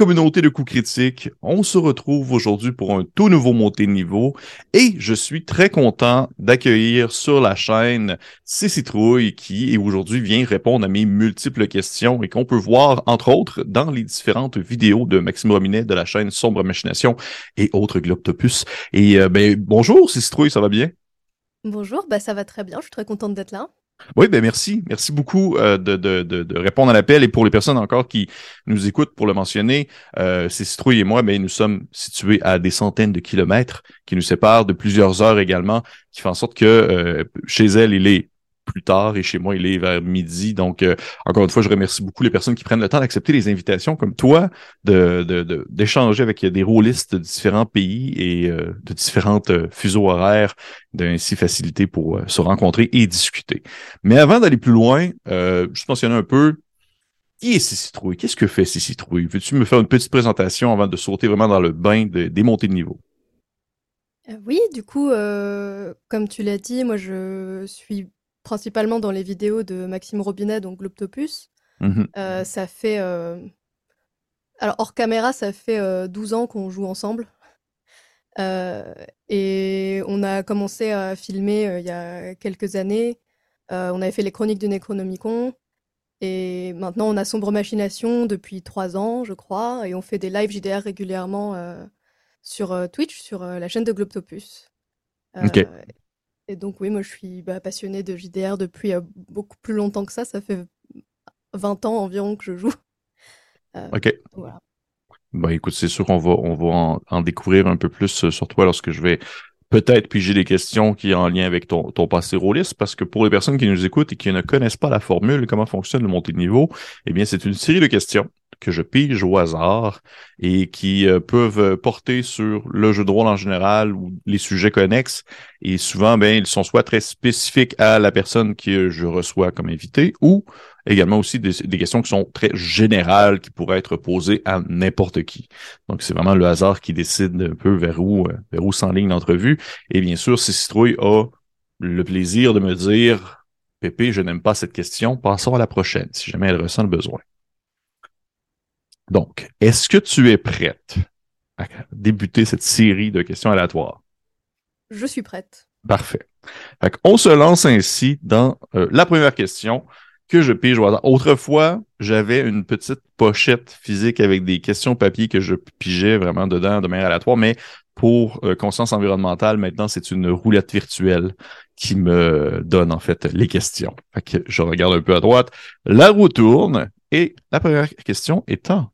Communauté de coups critiques. On se retrouve aujourd'hui pour un tout nouveau montée de niveau et je suis très content d'accueillir sur la chaîne Cicitrouille qui aujourd'hui vient répondre à mes multiples questions et qu'on peut voir entre autres dans les différentes vidéos de Maxime Rominet de la chaîne Sombre Machination et autres Globtopus. Et euh, ben bonjour Cicitrouille, ça va bien? Bonjour, bah ça va très bien, je suis très contente d'être là. Oui, ben merci. Merci beaucoup euh, de, répondre à l'appel. Et pour les personnes encore qui nous écoutent, pour le mentionner, euh, c'est Citrouille et moi, ben, nous sommes situés à des centaines de kilomètres qui nous séparent de plusieurs heures également, qui fait en sorte que euh, chez elle, il est plus tard et chez moi, il est vers midi. Donc, euh, encore une fois, je remercie beaucoup les personnes qui prennent le temps d'accepter les invitations comme toi, de, d'échanger avec des rôlistes de différents pays et euh, de différentes euh, fuseaux horaires, d'ainsi faciliter pour se rencontrer et discuter. Mais avant d'aller plus loin, juste mentionner un peu qui est Cicitrouille? Qu'est-ce que fait Cicitrouille? Veux-tu me faire une petite présentation avant de sauter vraiment dans le bain des montées de niveau? oui, du coup, comme tu l'as dit, moi je suis principalement dans les vidéos de Maxime Robinet, donc Globtopus. Mmh euh, ça fait. Euh, alors, hors caméra, ça fait 12 euh, ans qu'on joue ensemble. et on a commencé à filmer il y a quelques années. on avait fait les chroniques du Necronomicon. Et maintenant, on a Sombre Machination depuis 3 ans, je crois. Et on fait des lives JDR régulièrement sur Twitch, sur la chaîne de Globtopus. Ok. Et donc, oui, moi, je suis bah, passionnée de JDR depuis euh, beaucoup plus longtemps que ça. Ça fait 20 ans environ que je joue. Euh, ok. Voilà. Bah, écoute, c'est sûr qu'on va, on va en, découvrir un peu plus euh, sur toi lorsque je vais peut-être piger des questions qui sont en lien avec ton, ton passé rôliste, parce que pour les personnes qui nous écoutent et qui ne connaissent pas la formule, comment fonctionne le montée de niveau, eh bien, c'est une série de questions que je pige au hasard et qui euh, peuvent porter sur le jeu de rôle en général ou les sujets connexes. Et souvent, ben, ils sont soit très spécifiques à la personne que je reçois comme invité ou également aussi des, questions qui sont très générales qui pourraient être posées à n'importe qui. Donc, c'est vraiment le hasard qui décide un peu vers où, euh, vers où s'enligne l'entrevue. Et bien sûr, si Citrouille a le plaisir de me dire Pépé, je n'aime pas cette question, passons à la prochaine, si jamais elle ressent le besoin. Donc, est-ce que tu es prête à débuter cette série de questions aléatoires? Je suis prête. Parfait. on se lance ainsi dans euh, la première question que je pige Autrefois, j'avais une petite pochette physique avec des questions papier que je pigeais vraiment dedans de manière aléatoire, mais pour euh, conscience environnementale, maintenant, c'est une roulette virtuelle qui me donne en fait les questions. Fait que je regarde un peu à droite, la roue tourne et la première question étant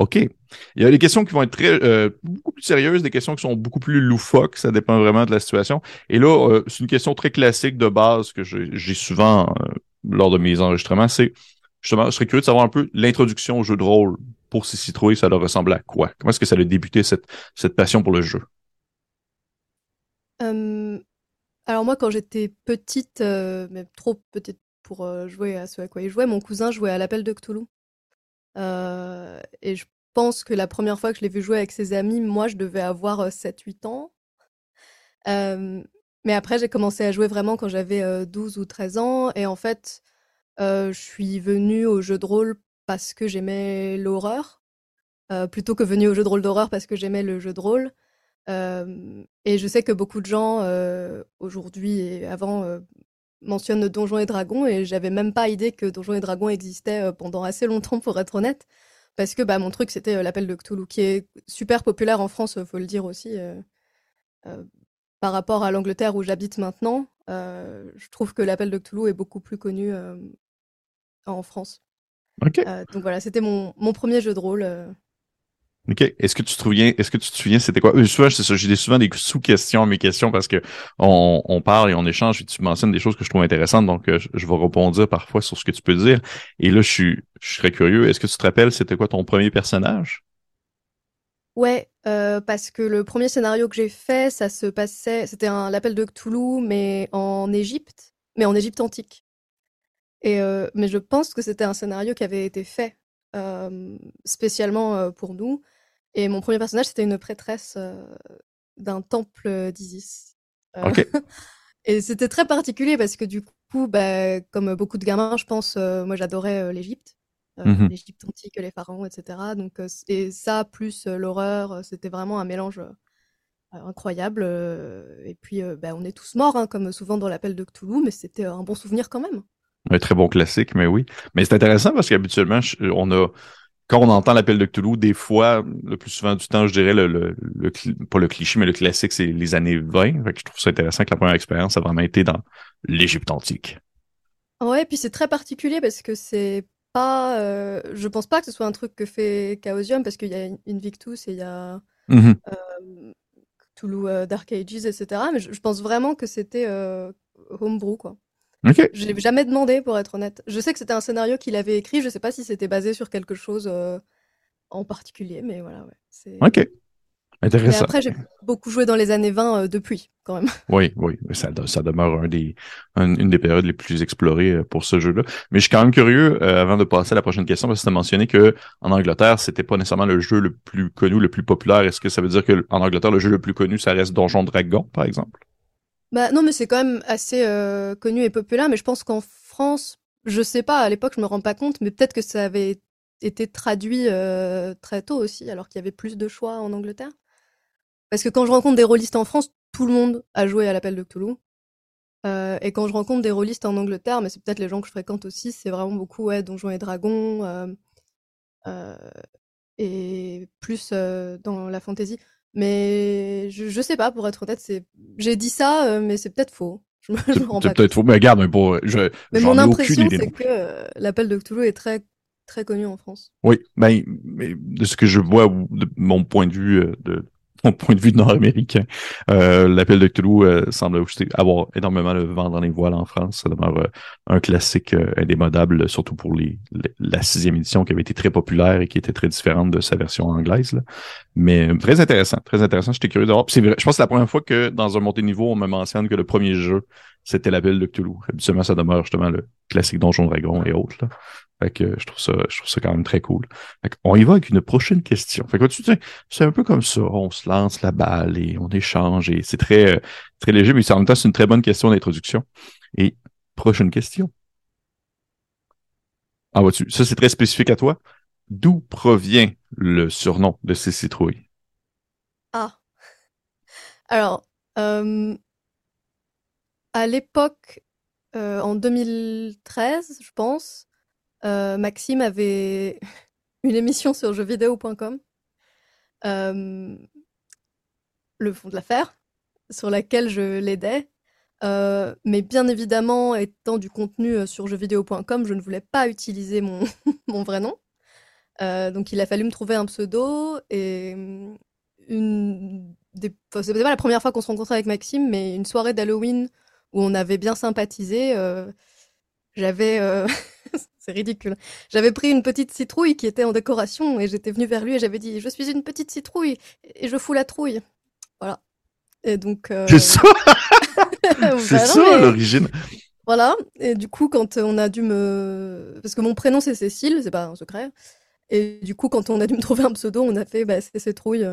OK. Il y a des questions qui vont être très, euh, beaucoup plus sérieuses, des questions qui sont beaucoup plus loufoques, ça dépend vraiment de la situation. Et là, euh, c'est une question très classique de base que j'ai souvent euh, lors de mes enregistrements, c'est justement, je serais curieux de savoir un peu l'introduction au jeu de rôle pour ces citrouilles, ça leur ressemble à quoi? Comment est-ce que ça a débuté cette, cette passion pour le jeu? alors moi, quand j'étais petite, mais trop petite pour jouer à ce à quoi il jouait, mon cousin jouait à l'appel de Cthulhu. Euh, et je pense que la première fois que je l'ai vu jouer avec ses amis, moi, je devais avoir 7-8 ans. mais après, j'ai commencé à jouer vraiment quand j'avais 12 ou 13 ans. Et en fait, je suis venue au jeu de rôle parce que j'aimais l'horreur, plutôt que venue au jeu de rôle d'horreur parce que j'aimais le jeu de rôle. et je sais que beaucoup de gens, aujourd'hui et avant, mentionne Donjons et Dragons et j'avais même pas idée que Donjons et Dragons existait euh, pendant assez longtemps pour être honnête. Parce que bah, mon truc c'était euh, l'appel de Cthulhu qui est super populaire en France faut le dire aussi euh, par rapport à l'Angleterre où j'habite maintenant je trouve que l'appel de Cthulhu est beaucoup plus connu en France. Donc voilà c'était mon, mon, premier jeu de rôle OK. Est-ce que tu te souviens, est-ce c'était quoi? Euh, souvent, c'est ça, j'ai souvent des sous-questions à mes questions parce que on, parle et on échange et tu mentionnes des choses que je trouve intéressantes, donc euh, je, vais répondre parfois sur ce que tu peux dire. Et là, je suis, serais curieux. Est-ce que tu te rappelles, c'était quoi ton premier personnage? Ouais, euh, parce que le premier scénario que j'ai fait, ça se passait, c'était un l'appel de Cthulhu, mais en Égypte, mais en Égypte antique. Et mais je pense que c'était un scénario qui avait été fait spécialement pour nous. Et mon premier personnage, c'était une prêtresse d'un temple d'Isis. et c'était très particulier parce que du coup, bah, comme beaucoup de gamins, je pense, moi j'adorais l'Égypte. mmh l'Égypte antique, les pharaons, etc. Donc, et ça, plus l'horreur, c'était vraiment un mélange incroyable. et puis, bah, on est tous morts, hein, comme souvent dans l'appel de Cthulhu, mais c'était un bon souvenir quand même. Un très bon classique, mais oui. Mais c'est intéressant parce qu'habituellement, on a quand on entend l'appel de Cthulhu, des fois, le plus souvent du temps, je dirais, le, le, pas le cliché, mais le classique, c'est les années 20. Fait que je trouve ça intéressant que la première expérience a vraiment été dans l'Égypte antique. Ouais, puis c'est très particulier parce que c'est pas. Euh, je pense pas que ce soit un truc que fait Chaosium parce qu'il y a Invictus et il y a mm Cthulhu euh, Dark Ages, etc. Mais je, pense vraiment que c'était Homebrew, quoi. Okay. Je l'ai jamais demandé, pour être honnête. Je sais que c'était un scénario qu'il avait écrit. Je sais pas si c'était basé sur quelque chose euh, en particulier, mais voilà. Ouais, ok. Intéressant. après, j'ai beaucoup joué dans les années 20 euh, depuis, quand même. Oui, oui. Ça, ça demeure un des, une des périodes les plus explorées euh, pour ce jeu-là. Mais je suis quand même curieux, avant de passer à la prochaine question, parce que tu as mentionné que en Angleterre, c'était pas nécessairement le jeu le plus connu, le plus populaire. Est-ce que ça veut dire que en Angleterre, le jeu le plus connu, ça reste Donjon Dragon, par exemple? Bah non, mais c'est quand même assez euh, connu et populaire. Mais je pense qu'en France, je sais pas, à l'époque, je me rends pas compte, mais peut-être que ça avait été traduit euh, très tôt aussi, alors qu'il y avait plus de choix en Angleterre. Parce que quand je rencontre des rôlistes en France, tout le monde a joué à l'appel de Cthulhu. Euh, et quand je rencontre des rôlistes en Angleterre, mais c'est peut-être les gens que je fréquente aussi, c'est vraiment beaucoup ouais, Donjons et Dragons et plus dans la fantasy. Mais je, je sais pas, pour être honnête, c'est j'ai dit ça, euh, mais c'est peut-être faux. Je me, C'est peut-être faux, mais regarde, mais bon, je, mais mon impression, c'est que euh, l'appel de Cthulhu est très très connu en France. Oui, ben, mais de ce que je vois, de mon point de vue euh, de mon point de vue nord-américain, euh, l'appel de Cthulhu euh, semble avoir énormément de vent dans les voiles en France. Ça demeure euh, un classique indémodable, surtout pour les, la sixième édition qui avait été très populaire et qui était très différente de sa version anglaise. Là. Mais très intéressant, très intéressant. J'étais curieux de voir. je pense que c'est la première fois que dans un montée niveau, on me mentionne que le premier jeu, c'était l'appel de Cthulhu. Habituellement, ça demeure justement le classique Donjon Dragon et autres. Là. Fait que je trouve ça, je trouve ça quand même très cool. on y va avec une prochaine question. Fait que tu sais, c'est un peu comme ça. On se lance la balle et on échange et c'est très, très léger, mais en même temps, c'est une très bonne question d'introduction. Et prochaine question. Ah, vois-tu, ça c'est très spécifique à toi. D'où provient le surnom de ces citrouilles? Ah. Alors, euh, à l'époque, euh, en 2013, je pense, euh, Maxime avait une émission sur jeuxvideo.com, euh, le fond de l'affaire, sur laquelle je l'aidais. Euh, mais bien évidemment, étant du contenu sur jeuxvideo.com, je ne voulais pas utiliser mon, vrai nom. donc il a fallu me trouver un pseudo et une des... c'était pas la première fois qu'on se rencontrait avec Maxime, mais une soirée d'Halloween où on avait bien sympathisé. j'avais c'est ridicule. J'avais pris une petite citrouille qui était en décoration et j'étais venue vers lui et j'avais dit Je suis une petite citrouille et je fous la trouille. Voilà. Et donc. Euh... C'est ça C'est bah ça l'origine Voilà. Et du coup, quand on a dû me. Parce que mon prénom c'est Cécile, c'est pas un secret. Et du coup, quand on a dû me trouver un pseudo, on a fait bah, c'est Citrouille.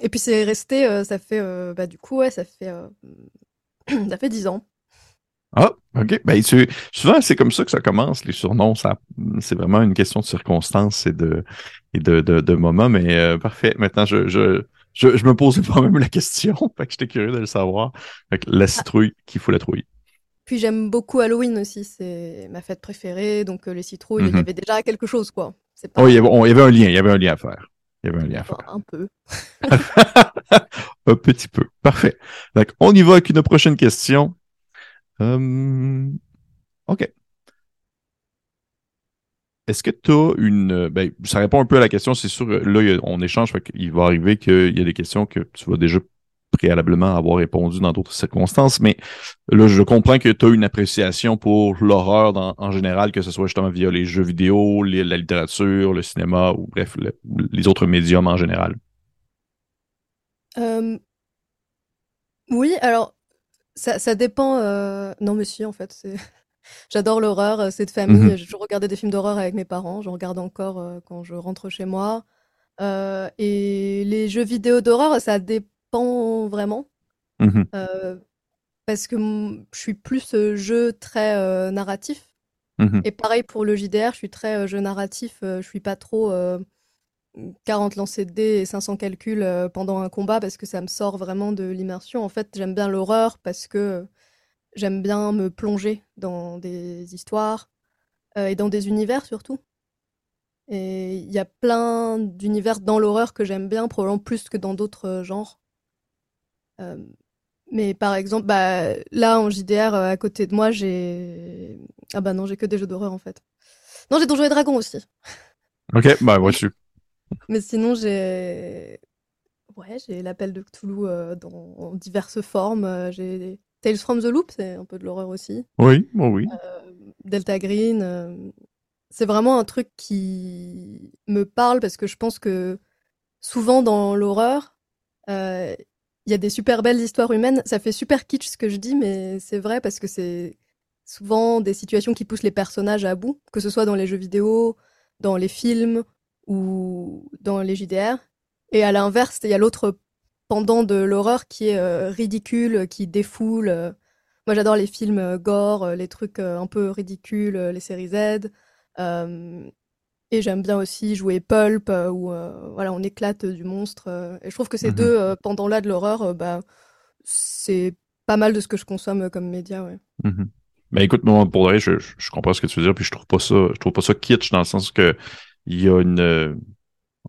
Et puis c'est resté, euh, ça fait. Euh, bah, du coup, ouais, ça fait. ça fait 10 ans. Ah, OK. Ben, souvent, c'est comme ça que ça commence, les surnoms. Ça, c'est vraiment une question de circonstances et de, et de, de, moments. Mais euh, parfait. Maintenant, je, je, je, je me posais pas même la question. Fait que j'étais curieux de le savoir. Fait que la citrouille qui fout la trouille. Puis j'aime beaucoup Halloween aussi. C'est ma fête préférée. Donc euh, les citrouilles, il y mm-hmm. avait déjà quelque chose, quoi. Pas... Oh, il y, avait, il y avait un lien. Il y avait un lien à faire. Il y avait un lien à faire. un peu. un petit peu. Parfait. Donc, on y va avec une prochaine question. Euh, OK. Est-ce que tu as une. Ben, ça répond un peu à la question, c'est sûr. Là, on échange, il va arriver qu'il y a des questions que tu vas déjà préalablement avoir répondu dans d'autres circonstances, mais là, je comprends que tu as une appréciation pour l'horreur en général, que ce soit justement via les jeux vidéo, la littérature, le cinéma, ou bref, les autres médiums en général. Euh, oui, alors ça, ça dépend. Euh... Non, monsieur, en fait, c'est. J'adore l'horreur, euh, c'est de famille. Mm-hmm. Je regardais des films d'horreur avec mes parents. Je regarde encore euh, quand je rentre chez moi. Euh, et les jeux vidéo d'horreur, ça dépend vraiment. Mm-hmm. parce que je suis plus jeu très narratif. Mhm. Et pareil pour le JDR, je suis très jeu narratif, je suis pas trop 40 lancers de dés et 500 calculs pendant un combat parce que ça me sort vraiment de l'immersion. En fait, j'aime bien l'horreur parce que j'aime bien me plonger dans des histoires et dans des univers surtout. Et il y a plein d'univers dans l'horreur que j'aime bien, probablement plus que dans d'autres genres. mais par exemple, bah, là en JDR, à côté de moi, j'ai. Ah bah non, j'ai que des jeux d'horreur en fait. Non, j'ai Donjons et Dragons aussi. Ok, bah suis. Mais sinon, j'ai. Ouais, j'ai l'appel de Cthulhu euh, dans diverses formes. Euh, j'ai Tales from the Loop, c'est un peu de l'horreur aussi. Oui, bon, oui. Euh, Delta Green c'est vraiment un truc qui me parle parce que je pense que souvent dans l'horreur, il y a des super belles histoires humaines. Ça fait super kitsch ce que je dis, mais c'est vrai parce que c'est souvent des situations qui poussent les personnages à bout, que ce soit dans les jeux vidéo, dans les films ou dans les JDR. Et à l'inverse, il y a l'autre pendant de l'horreur qui est euh, ridicule, qui défoule. Moi, j'adore les films euh, gore, les trucs un peu ridicules, les séries Z. Euh, et j'aime bien aussi jouer Pulp, euh, où euh, voilà, on éclate du monstre. et je trouve que ces mhm. deux pendant-là de l'horreur, bah, c'est pas mal de ce que je consomme comme média. Ouais. Ben écoute, moi, pour vrai, je, je, comprends ce que tu veux dire, puis je trouve pas ça, je trouve pas ça kitsch dans le sens que il y a une,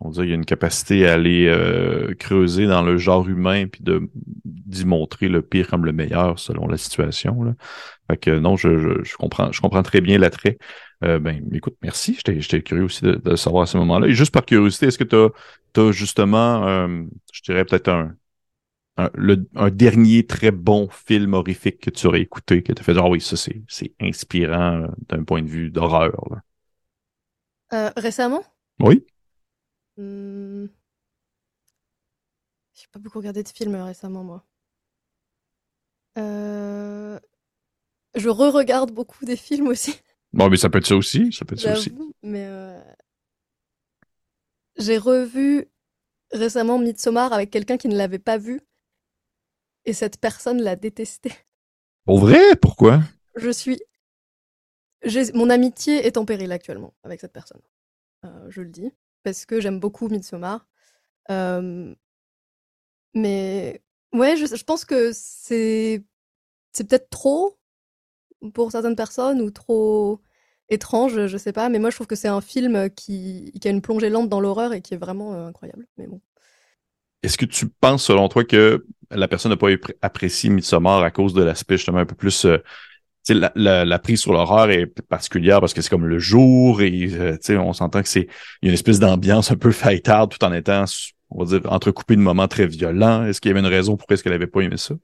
on dirait, il y a une capacité à aller creuser dans le genre humain puis de d'y montrer le pire comme le meilleur selon la situation. Là. Fait que non, je, je, je comprends, je comprends très bien l'attrait. Euh, ben, écoute, merci. J'étais curieux aussi de, savoir à ce moment-là. Et juste par curiosité, est-ce que tu as, justement, euh, je dirais peut-être un, un, dernier très bon film horrifique que tu aurais écouté, que tu as fait dire, ah oui, ça c'est inspirant euh, d'un point de vue d'horreur. Récemment? Oui. Hmm. J'ai pas beaucoup regardé de films récemment, moi. Je re-regarde beaucoup des films aussi. Bon, mais ça peut être ça aussi. Ça peut être ça aussi. Mais euh, j'ai revu récemment Midsommar avec quelqu'un qui ne l'avait pas vu. Et cette personne l'a détesté. Pour vrai? Pourquoi? Je suis. Mon amitié est en péril actuellement avec cette personne. Euh, je le dis. Parce que j'aime beaucoup Midsommar. Euh, mais ouais, je, pense que c'est. C'est peut-être trop pour certaines personnes ou trop étrange, je sais pas. Mais moi, je trouve que c'est un film qui, a une plongée lente dans l'horreur et qui est vraiment euh, incroyable. Mais bon. Est-ce que tu penses, selon toi, que la personne n'a pas apprécié Midsommar à cause de l'aspect justement un peu plus la, la, la, prise sur l'horreur est particulière parce que c'est comme le jour et euh, on s'entend que c'est il y a une espèce d'ambiance un peu fêtarde tout en étant on va dire entrecoupé de moments très violents. Est-ce qu'il y avait une raison pourquoi est-ce qu'elle avait pas aimé ça?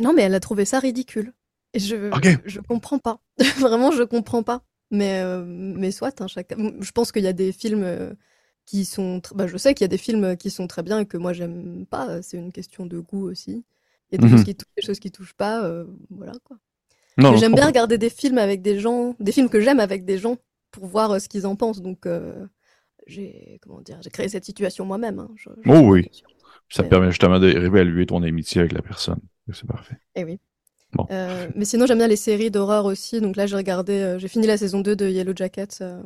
Non, mais elle a trouvé ça ridicule. Je, je comprends pas. Vraiment, je comprends pas. Mais, euh, mais soit, hein, je pense qu'il y a des films euh, qui sont. Bah, je sais qu'il y a des films qui sont très bien et que moi, j'aime pas. C'est une question de goût aussi. Il y a des, choses, mhm. qui touchent, des choses qui touchent pas. Euh, voilà, quoi. J'aime bien regarder des films avec des gens, des films que j'aime avec des gens pour voir ce qu'ils en pensent. Donc, j'ai comment dire, j'ai créé cette situation moi-même. Hein. oh oui, ça permet justement de réévaluer ton amitié avec la personne. C'est parfait. Et eh oui. Euh, mais sinon, j'aime bien les séries d'horreur aussi. Donc là, j'ai regardé, euh, j'ai fini la saison 2 de Yellow Jacket. Euh,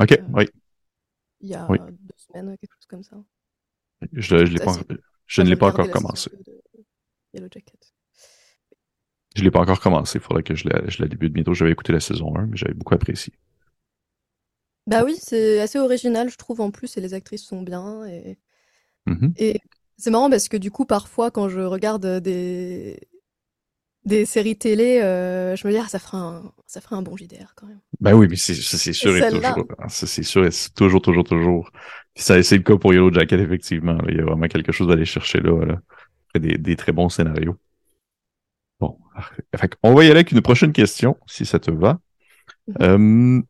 ok, oui. Il y a deux semaines, quelque chose comme ça. Je, pas, je ne l'ai pas encore commencé. Yellow Jacket. Je l'ai pas encore commencé. Il faudrait que je la, je la débute bientôt. J'avais écouté la saison 1, mais j'avais beaucoup apprécié. Bah oui, c'est assez original, je trouve, en plus, et les actrices sont bien. Et, mm-hmm. et c'est marrant parce que du coup, parfois, quand je regarde des, des séries télé, euh, je me dis, ah, ça ferait un, ça ferait un bon JDR quand même. Ben oui, mais c'est, c'est sûr et, toujours. Hein, c'est sûr et toujours, toujours, toujours. ça, c'est le cas pour Yellow Jacket, effectivement. Il y a vraiment quelque chose à aller chercher là. Des, des, très bons scénarios. Bon. on va y aller avec une prochaine question, si ça te va. Mm-hmm. Euh,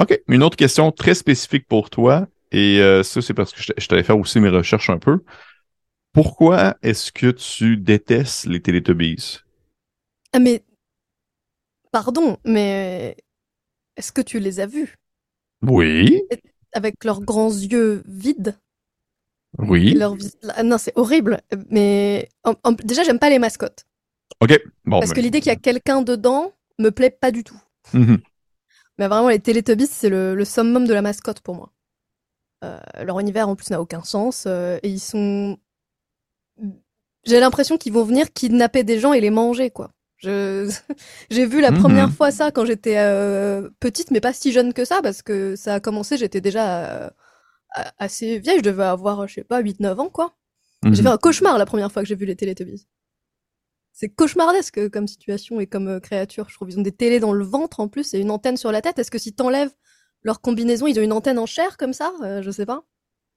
OK. Une autre question très spécifique pour toi. Et euh, ça, c'est parce que je, je t'allais faire aussi mes recherches un peu. Pourquoi est-ce que tu détestes les Teletubbies? Ah mais pardon, mais est-ce que tu les as vus? Oui. Avec leurs grands yeux vides? Oui. Ah non, c'est horrible. Mais déjà, j'aime pas les mascottes. Ok. Bon, Parce que l'idée qu'il y a quelqu'un dedans me plaît pas du tout. Mhm. Mais vraiment, les Teletubbies, c'est le, le, summum de la mascotte pour moi. leur univers, en plus, n'a aucun sens. et ils sont... J'ai l'impression qu'ils vont venir kidnapper des gens et les manger, quoi. Je... J'ai vu la première mhm. fois ça quand j'étais petite, mais pas si jeune que ça, parce que ça a commencé, j'étais déjà assez vieille, je devais avoir, je sais pas, 8-9 ans, quoi. J'ai fait mhm. un cauchemar la première fois que j'ai vu les Teletubbies. C'est cauchemardesque comme situation et comme euh, créature. Je trouve ils ont des télés dans le ventre en plus et une antenne sur la tête. Est-ce que si t'enlèves leur combinaison, ils ont une antenne en chair comme ça? Euh, Je sais pas.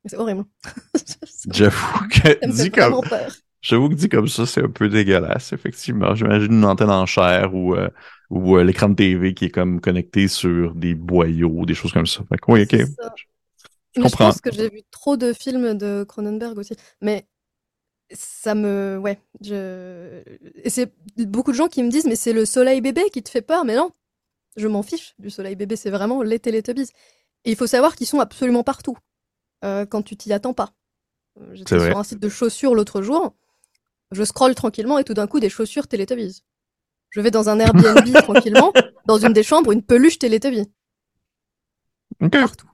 C'est horrible. J'avoue que dit comme J'avoue que dit comme ça, c'est un peu dégueulasse, effectivement. J'imagine une antenne en chair ou, euh, ou l'écran de TV qui est comme connecté sur des boyaux, des choses comme ça. Fait oui, ok. Je, je pense que j'ai vu trop de films de Cronenberg aussi. Mais ça me ouais je et c'est beaucoup de gens qui me disent mais c'est le soleil bébé qui te fait peur. Mais non je m'en fiche du soleil bébé c'est vraiment les Teletubbies et il faut savoir qu'ils sont absolument partout euh, quand tu t'y attends pas. Euh, j'étais sur un site de chaussures l'autre jour. Je scrolle tranquillement et tout d'un coup des chaussures Teletubbies je vais dans un Airbnb tranquillement dans une des chambres une peluche Teletubbies partout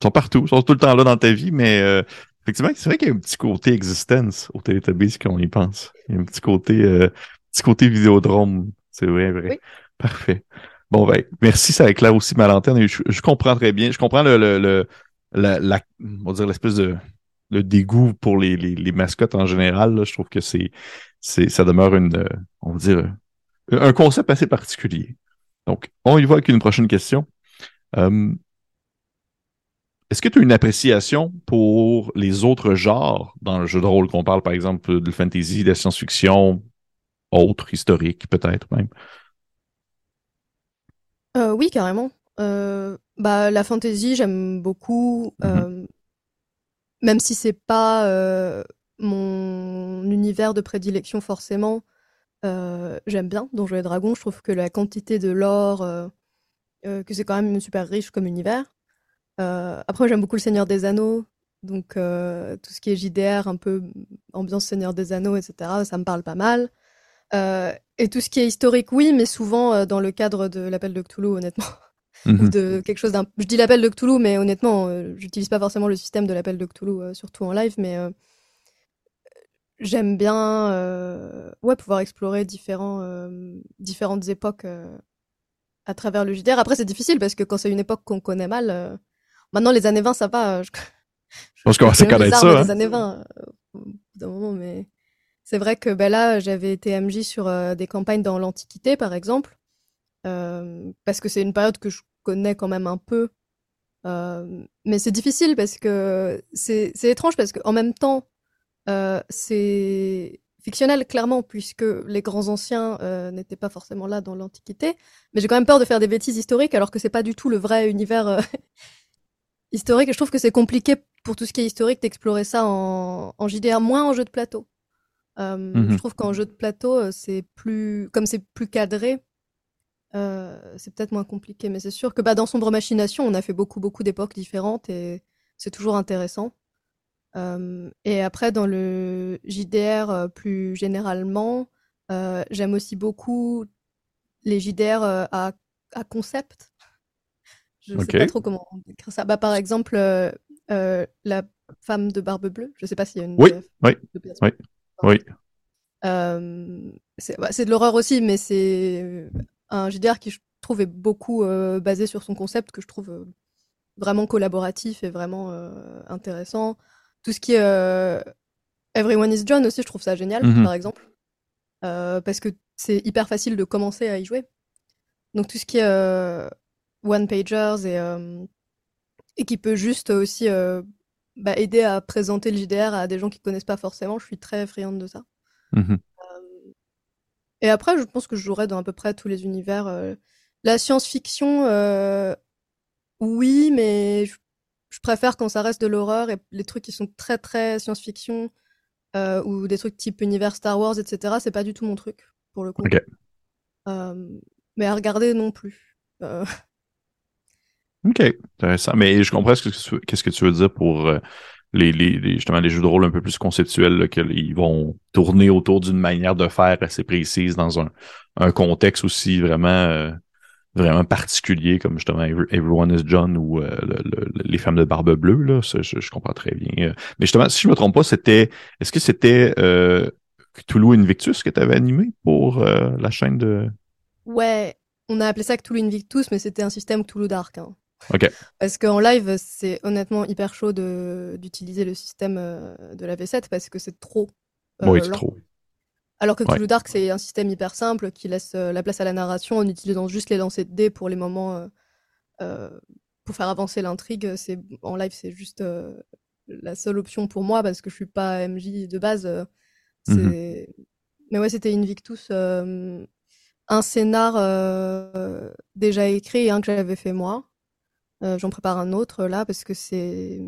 ils sont partout. Ils sont tout le temps là dans ta vie mais euh, Effectivement, c'est vrai qu'il y a un petit côté existence au Teletubbies quand on y pense. Il y a un petit côté, euh, petit côté vidéodrome. C'est vrai, vrai. Parfait. Bon, ben, merci, ça éclaire aussi ma lanterne. Je, comprends très bien. Je comprends le, le, le la, la, on va dire l'espèce de le dégoût pour les, les, les mascottes en général. Là. Je trouve que c'est, c'est, ça demeure une, on va dire, un concept assez particulier. Donc, on y va avec une prochaine question. Euh, est-ce que tu as une appréciation pour les autres genres dans le jeu de rôle? Qu'on parle, par exemple, de fantasy, de la science-fiction, autres, historiques peut-être même? Euh, oui, carrément. Euh, bah, la fantasy, j'aime beaucoup, mm-hmm. euh, même si c'est pas mon univers de prédilection forcément. j'aime bien Donjons et Dragons. Je trouve que la quantité de l'or, que c'est quand même super riche comme univers. Euh, après, j'aime beaucoup le Seigneur des Anneaux, donc euh, tout ce qui est JDR, un peu ambiance Seigneur des Anneaux, etc., ça me parle pas mal. Euh, et tout ce qui est historique, oui, mais souvent dans le cadre de l'appel de Cthulhu, honnêtement. Mhm. de quelque chose d'un. Je dis l'appel de Cthulhu, mais honnêtement, j'utilise pas forcément le système de l'appel de Cthulhu, surtout en live, mais j'aime bien ouais, pouvoir explorer différents, différentes époques à travers le JDR. Après, c'est difficile parce que quand c'est une époque qu'on connaît mal, Maintenant, les années 20, ça va. Je, je pense qu'on va connaître ça. Hein. Les années 20, euh, d'un moment, mais c'est vrai que ben là, j'avais été MJ sur euh, des campagnes dans l'Antiquité, par exemple, euh, parce que c'est une période que je connais quand même un peu. Euh, mais c'est difficile parce que c'est étrange parce qu'en même temps, euh, c'est fictionnel clairement puisque les grands anciens euh, n'étaient pas forcément là dans l'Antiquité. Mais j'ai quand même peur de faire des bêtises historiques alors que c'est pas du tout le vrai univers historique. je trouve que c'est compliqué pour tout ce qui est historique d'explorer ça en, en, JDR, moins en jeu de plateau. Euh, mhm. Je trouve qu'en jeu de plateau, euh, c'est plus, comme c'est plus cadré, euh, c'est peut-être moins compliqué. Mais c'est sûr que bah, dans Sombre Machination, on a fait beaucoup, beaucoup d'époques différentes et c'est toujours intéressant. Euh, et après, dans le JDR plus généralement, j'aime aussi beaucoup les JDR à, à concept. Je ne sais pas trop comment décrire ça. Bah, par exemple, euh, euh, la femme de barbe bleue. Je ne sais pas s'il y a une. Oui, oui, oui. oui. Euh, bah, c'est de l'horreur aussi, mais c'est un JDR qui je trouve est beaucoup basé sur son concept que je trouve vraiment collaboratif et vraiment intéressant. Tout ce qui est Everyone is John aussi, je trouve ça génial, mm-hmm. par exemple, parce que c'est hyper facile de commencer à y jouer. Donc tout ce qui est one-pagers et, euh, et qui peut juste aussi euh, bah, aider à présenter le JDR à des gens qui connaissent pas forcément. Je suis très friande de ça. Mmh euh, et après, je pense que je jouerai dans à peu près tous les univers. La science-fiction, oui, mais je, préfère quand ça reste de l'horreur et les trucs qui sont très très science-fiction ou des trucs type univers Star Wars, etc. C'est pas du tout mon truc pour le coup. mais à regarder non plus. OK, intéressant. Mais je comprends qu'est-ce que tu veux dire pour euh, les, les, justement les jeux de rôle un peu plus conceptuels, qu'ils vont tourner autour d'une manière de faire assez précise dans un, un contexte aussi vraiment euh, vraiment particuliers, comme justement Everyone is John ou euh, les femmes de barbe bleue, là, je, comprends très bien. Mais justement, si je me trompe pas, c'était est-ce que c'était Cthulhu Invictus que tu avais animé pour la chaîne de. Ouais, on a appelé ça Cthulhu Invictus, mais c'était un système Cthulhu Dark. Hein. Ok. Parce qu'en live, c'est honnêtement hyper chaud d'utiliser le système de la V7 parce que c'est trop. oui, c'est trop. Alors que Cthulhu Dark, c'est un système hyper simple qui laisse euh, la place à la narration en utilisant juste les lancers de dés pour les moments. Euh, euh, pour faire avancer l'intrigue. En live, c'est juste la seule option pour moi parce que je suis pas MJ de base. Mmh mais ouais, c'était Invictus. un scénar déjà écrit, un que j'avais fait moi. J'en prépare un autre là parce que c'est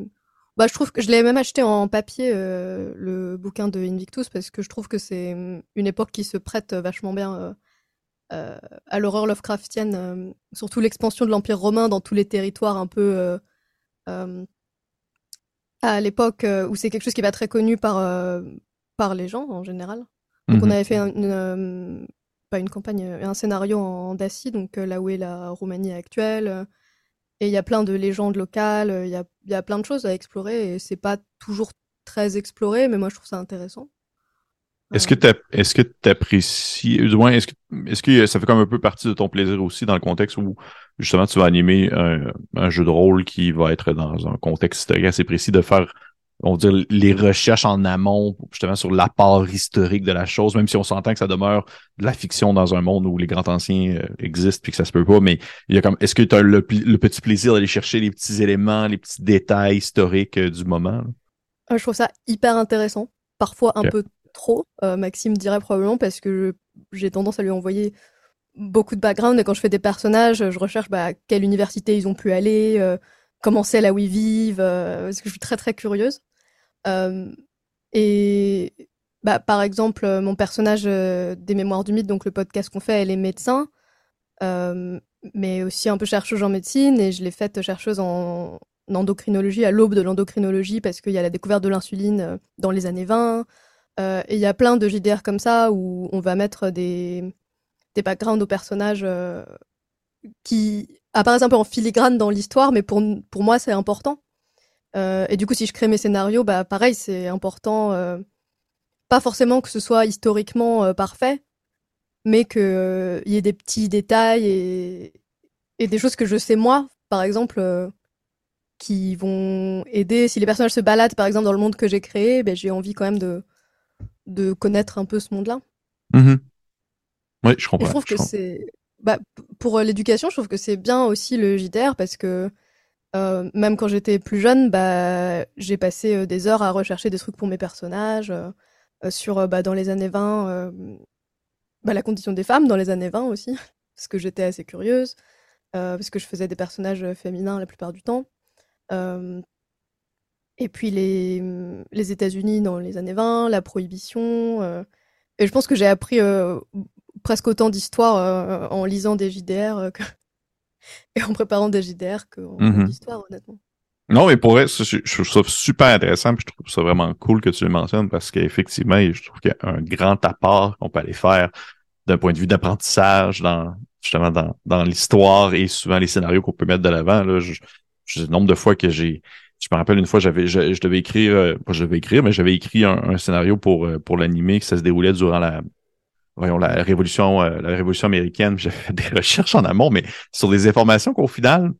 bah, je trouve que je l'ai même acheté en papier, euh, le bouquin de Invictus, parce que je trouve que c'est mm, une époque qui se prête vachement bien euh, euh, à l'horreur Lovecraftienne, surtout l'expansion de l'Empire romain dans tous les territoires un peu à l'époque où c'est quelque chose qui pas très connu par, par les gens en général. Donc on mhm. avait fait une, pas une campagne, un scénario en Dacie, donc là où est la Roumanie actuelle. Et il y a plein de légendes locales, il y a, y a, plein de choses à explorer et c'est pas toujours très exploré, mais moi je trouve ça intéressant. Est-ce que tu est-ce que tu apprécies, du moins, est-ce que, est-ce que ça fait comme un peu partie de ton plaisir aussi dans le contexte où justement tu vas animer un, un jeu de rôle qui va être dans un contexte assez précis de faire on va dire, les recherches en amont, justement, sur l'apport historique de la chose, même si on s'entend que ça demeure de la fiction dans un monde où les grands anciens euh, existent puis que ça se peut pas, mais il y a comme, est-ce que tu as le, petit plaisir d'aller chercher les petits éléments, les petits détails historiques euh, du moment? Euh, je trouve ça hyper intéressant, parfois un peu trop, Maxime dirait probablement, parce que j'ai tendance à lui envoyer beaucoup de background et quand je fais des personnages, je recherche bah, quelle université ils ont pu aller, comment c'est là où ils vivent, parce que je suis très très curieuse. Euh, et bah, par exemple, euh, mon personnage euh, des Mémoires du Mythe, donc le podcast qu'on fait, elle est médecin, mais aussi un peu chercheuse en médecine, et je l'ai faite chercheuse en, endocrinologie, à l'aube de l'endocrinologie, parce qu'il y a la découverte de l'insuline dans les années 20. et il y a plein de JDR comme ça où on va mettre des, des backgrounds aux personnages qui apparaissent un peu en filigrane dans l'histoire, mais pour, pour moi, c'est important. Euh, et du coup, si je crée mes scénarios, bah pareil, c'est important. Euh, pas forcément que ce soit historiquement euh, parfait, mais qu'il y ait des petits détails et, et, des choses que je sais moi, par exemple, qui vont aider. Si les personnages se baladent, par exemple, dans le monde que j'ai créé, ben, j'ai envie quand même de, de connaître un peu ce monde-là. Mm-hmm. Oui, je comprends. je trouve que c'est. Bah, pour l'éducation, je trouve que c'est bien aussi le JDR parce que euh, même quand j'étais plus jeune, bah, j'ai passé euh, des heures à rechercher des trucs pour mes personnages, euh, sur bah, dans les années 20, bah, la condition des femmes dans les années 20 aussi, parce que j'étais assez curieuse, parce que je faisais des personnages féminins la plupart du temps. et puis les, les États-Unis dans les années 20, la prohibition. et je pense que j'ai appris presque autant d'histoires en lisant des JDR que, et en préparant des JDR qu'en mm histoire, honnêtement. Non, mais pour être, je, trouve ça super intéressant, puis je trouve ça vraiment cool que tu le mentionnes parce qu'effectivement, je trouve qu'il y a un grand apport qu'on peut aller faire d'un point de vue d'apprentissage dans justement dans, dans l'histoire et souvent les scénarios qu'on peut mettre de l'avant. Là, je, je, le nombre de fois que j'ai, je me rappelle une fois, j'avais, je, devais écrire, euh, pas je devais écrire, mais j'avais écrit un, scénario pour euh, pour l'animer que ça se déroulait durant la voyons, la révolution, euh, la révolution américaine, j'ai fait des recherches en amont, mais sur des informations qu'au final,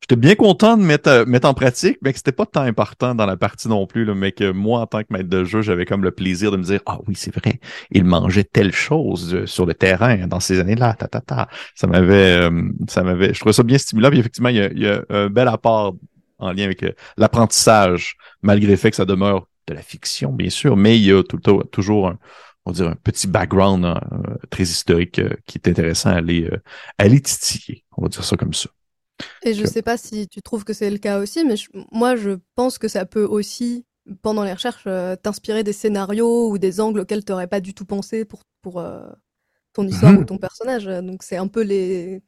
j'étais bien content de mettre, euh, mettre en pratique, mais que c'était pas tant important dans la partie non plus, là, mais que moi, en tant que maître de jeu, j'avais comme le plaisir de me dire, ah oui, c'est vrai, il mangeait telle chose euh, sur le terrain dans ces années-là, ta, ta, ta. Ça m'avait, ça m'avait, je trouvais ça bien stimulant, puis effectivement, il y a, il y a un bel apport en lien avec l'apprentissage, malgré le fait que ça demeure de la fiction, bien sûr, mais il y a tout, toujours un, on va dire, un petit background hein, euh, très historique euh, qui est intéressant à aller, euh, à aller titiller. On va dire ça comme ça. Et je ne sais pas si tu trouves que c'est le cas aussi, mais moi, je pense que ça peut aussi, pendant les recherches, t'inspirer des scénarios ou des angles auxquels tu n'aurais pas du tout pensé pour, pour ton histoire mhm. ou ton personnage. Donc, c'est un peu les.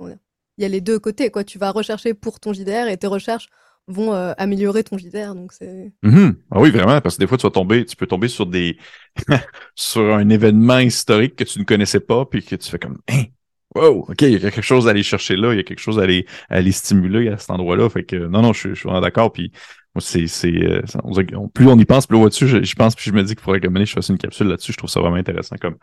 Il y a les deux côtés, quoi. Tu vas rechercher pour ton JDR et tes recherches vont euh, améliorer ton JDR. Donc c'est. Mm-hmm. Ah oui, vraiment, parce que des fois, tu vas tomber, tu peux tomber sur des sur un événement historique que tu ne connaissais pas, puis que tu fais comme hein, wow, OK, il y a quelque chose à aller chercher là, il y a quelque chose à aller, à aller stimuler à cet endroit-là. Fait que non, non, je, suis vraiment d'accord. Puis c'est, c'est, euh, plus on y pense, plus on dessus, je, pense, puis je me dis qu'il faudrait que je fasse une capsule là-dessus. Je trouve ça vraiment intéressant comme,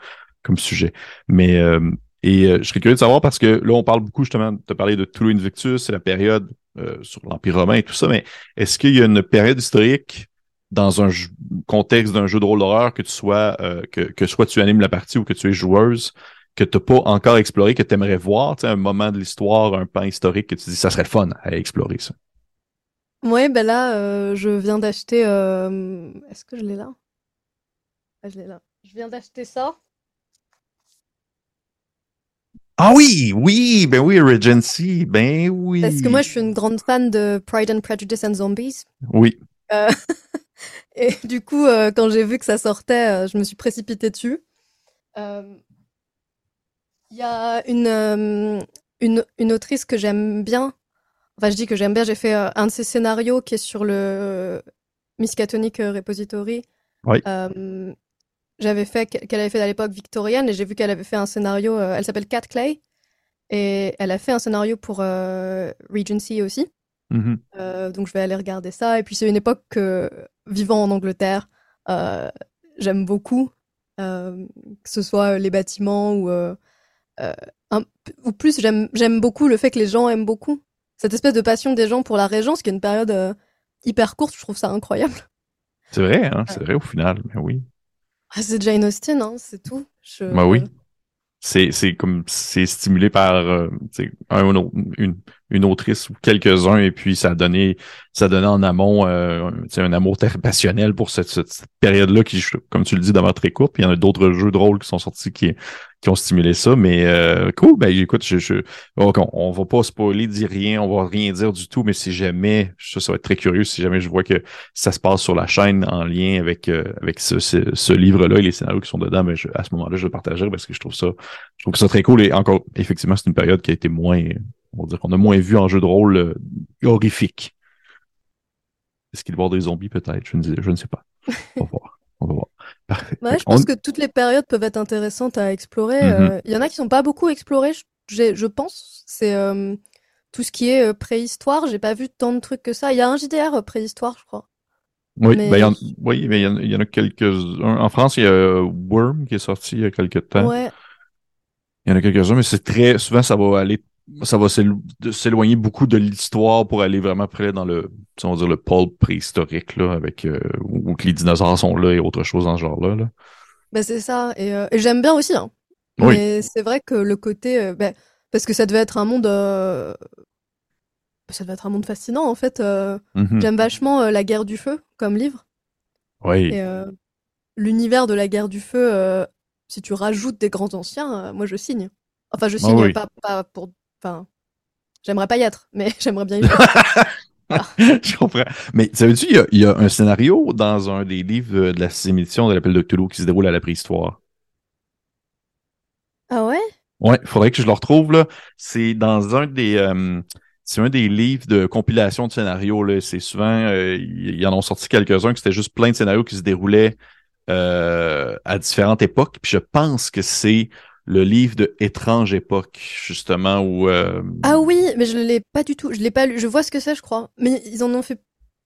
comme sujet. Mais euh, et euh, je serais curieux de savoir parce que là, on parle beaucoup justement de parler de Toulouse Invictus, c'est la période sur l'Empire romain et tout ça, mais est-ce qu'il y a une période historique dans un contexte d'un jeu de rôle d'horreur que tu sois que, que soit tu animes la partie ou que tu es joueuse que tu n'as pas encore exploré, que tu aimerais voir, un moment de l'histoire, un pan historique que tu dis ça serait fun à explorer ça? Ouais, ben là, euh, je viens d'acheter. Euh, est-ce que je l'ai là? Ah, je l'ai là. Je viens d'acheter ça. Ah oui, oui, ben oui, Regency, ben oui. Parce que moi, je suis une grande fan de Pride and Prejudice and Zombies. Oui. Euh, et du coup, quand j'ai vu que ça sortait, je me suis précipitée dessus. Il y a une, une, une autrice que j'aime bien, Enfin, je dis que j'aime bien. J'ai fait euh, un de ses scénarios qui est sur le Miskatonic Repository. Oui. Euh, j'avais fait qu'elle avait fait à l'époque victorienne et j'ai vu qu'elle avait fait un scénario. Euh, elle s'appelle Cat Clay et elle a fait un scénario pour Regency aussi. Mm-hmm. donc je vais aller regarder ça. Et puis c'est une époque que vivant en Angleterre, j'aime beaucoup, que ce soit les bâtiments ou un, ou plus j'aime beaucoup le fait que les gens aiment beaucoup cette espèce de passion des gens pour la Régence, qui est une période euh, hyper courte, je trouve ça incroyable. C'est vrai, hein, c'est vrai au final, mais oui. Ah, c'est Jane Austen, hein, c'est tout. Bah oui. C'est, c'est comme c'est stimulé par euh, un, une, une autrice ou quelques-uns et puis ça donné ça donnait en amont euh, un amour passionnel pour cette, cette, période-là qui, comme tu le dis, demeure très courte. Puis il y en a d'autres jeux de rôle qui sont sortis qui, qui ont stimulé ça. Mais euh, cool, ben écoute, je, je on, on, va pas spoiler, dire rien, on va rien dire du tout, mais si jamais, ça, ça va être très curieux, si jamais je vois que ça se passe sur la chaîne en lien avec, euh, avec ce, ce, livre-là et les scénarios qui sont dedans, ben à ce moment-là, je le partagerai parce que je trouve ça, je trouve ça très cool. Et encore, effectivement, c'est une période qui a été moins, on va dire qu'on a moins vu en jeu de rôle euh, horrifique. Est-ce qu'il va y avoir des zombies peut-être? Je, ne, je ne sais pas. On va voir. On va voir. je pense que toutes les périodes peuvent être intéressantes à explorer. Mm-hmm. Euh, il y en a qui sont pas beaucoup explorées, je, je pense. C'est euh, tout ce qui est préhistoire. J'ai pas vu tant de trucs que ça. Il y a un JDR préhistoire, je crois. Oui, mais... Ben, y en, oui, mais il y, en, a quelques-uns. En France, il y a Worm qui est sorti il y a quelques temps. Ouais. Il y en a quelques-uns, mais c'est très souvent ça va aller ça va s'éloigner beaucoup de l'histoire pour aller vraiment près dans le, on va dire, le pôle préhistorique, là, avec, euh, où les dinosaures sont là et autre chose dans ce genre-là. Là. Ben c'est ça. Et, euh, et j'aime bien aussi. Hein. Oui. Mais c'est vrai que le côté. Euh, ben, parce que ça devait être un monde. Ça devait être un monde fascinant, en fait. Mm-hmm. J'aime vachement La guerre du feu comme livre. Oui. Et l'univers de la guerre du feu, si tu rajoutes des grands anciens, moi je signe. Enfin, je ah signe pas, pas pour Enfin, j'aimerais pas y être, mais j'aimerais bien y être. je comprends. Mais ça veut dire qu'il y, a un scénario dans un des livres de la sixième édition de l'appel de Cthulhu qui se déroule à la préhistoire? Ah ouais? Ouais, il faudrait que je le retrouve là. C'est dans un des euh, c'est un des livres de compilation de scénarios. Là. C'est souvent euh, ils en ont sorti quelques-uns que c'était juste plein de scénarios qui se déroulaient euh, à différentes époques. Puis je pense que c'est le livre de Étrange époque, justement, où... Euh, ah oui, mais je ne l'ai pas du tout. Je l'ai pas lu. Je vois ce que c'est, je crois. Mais ils en ont fait,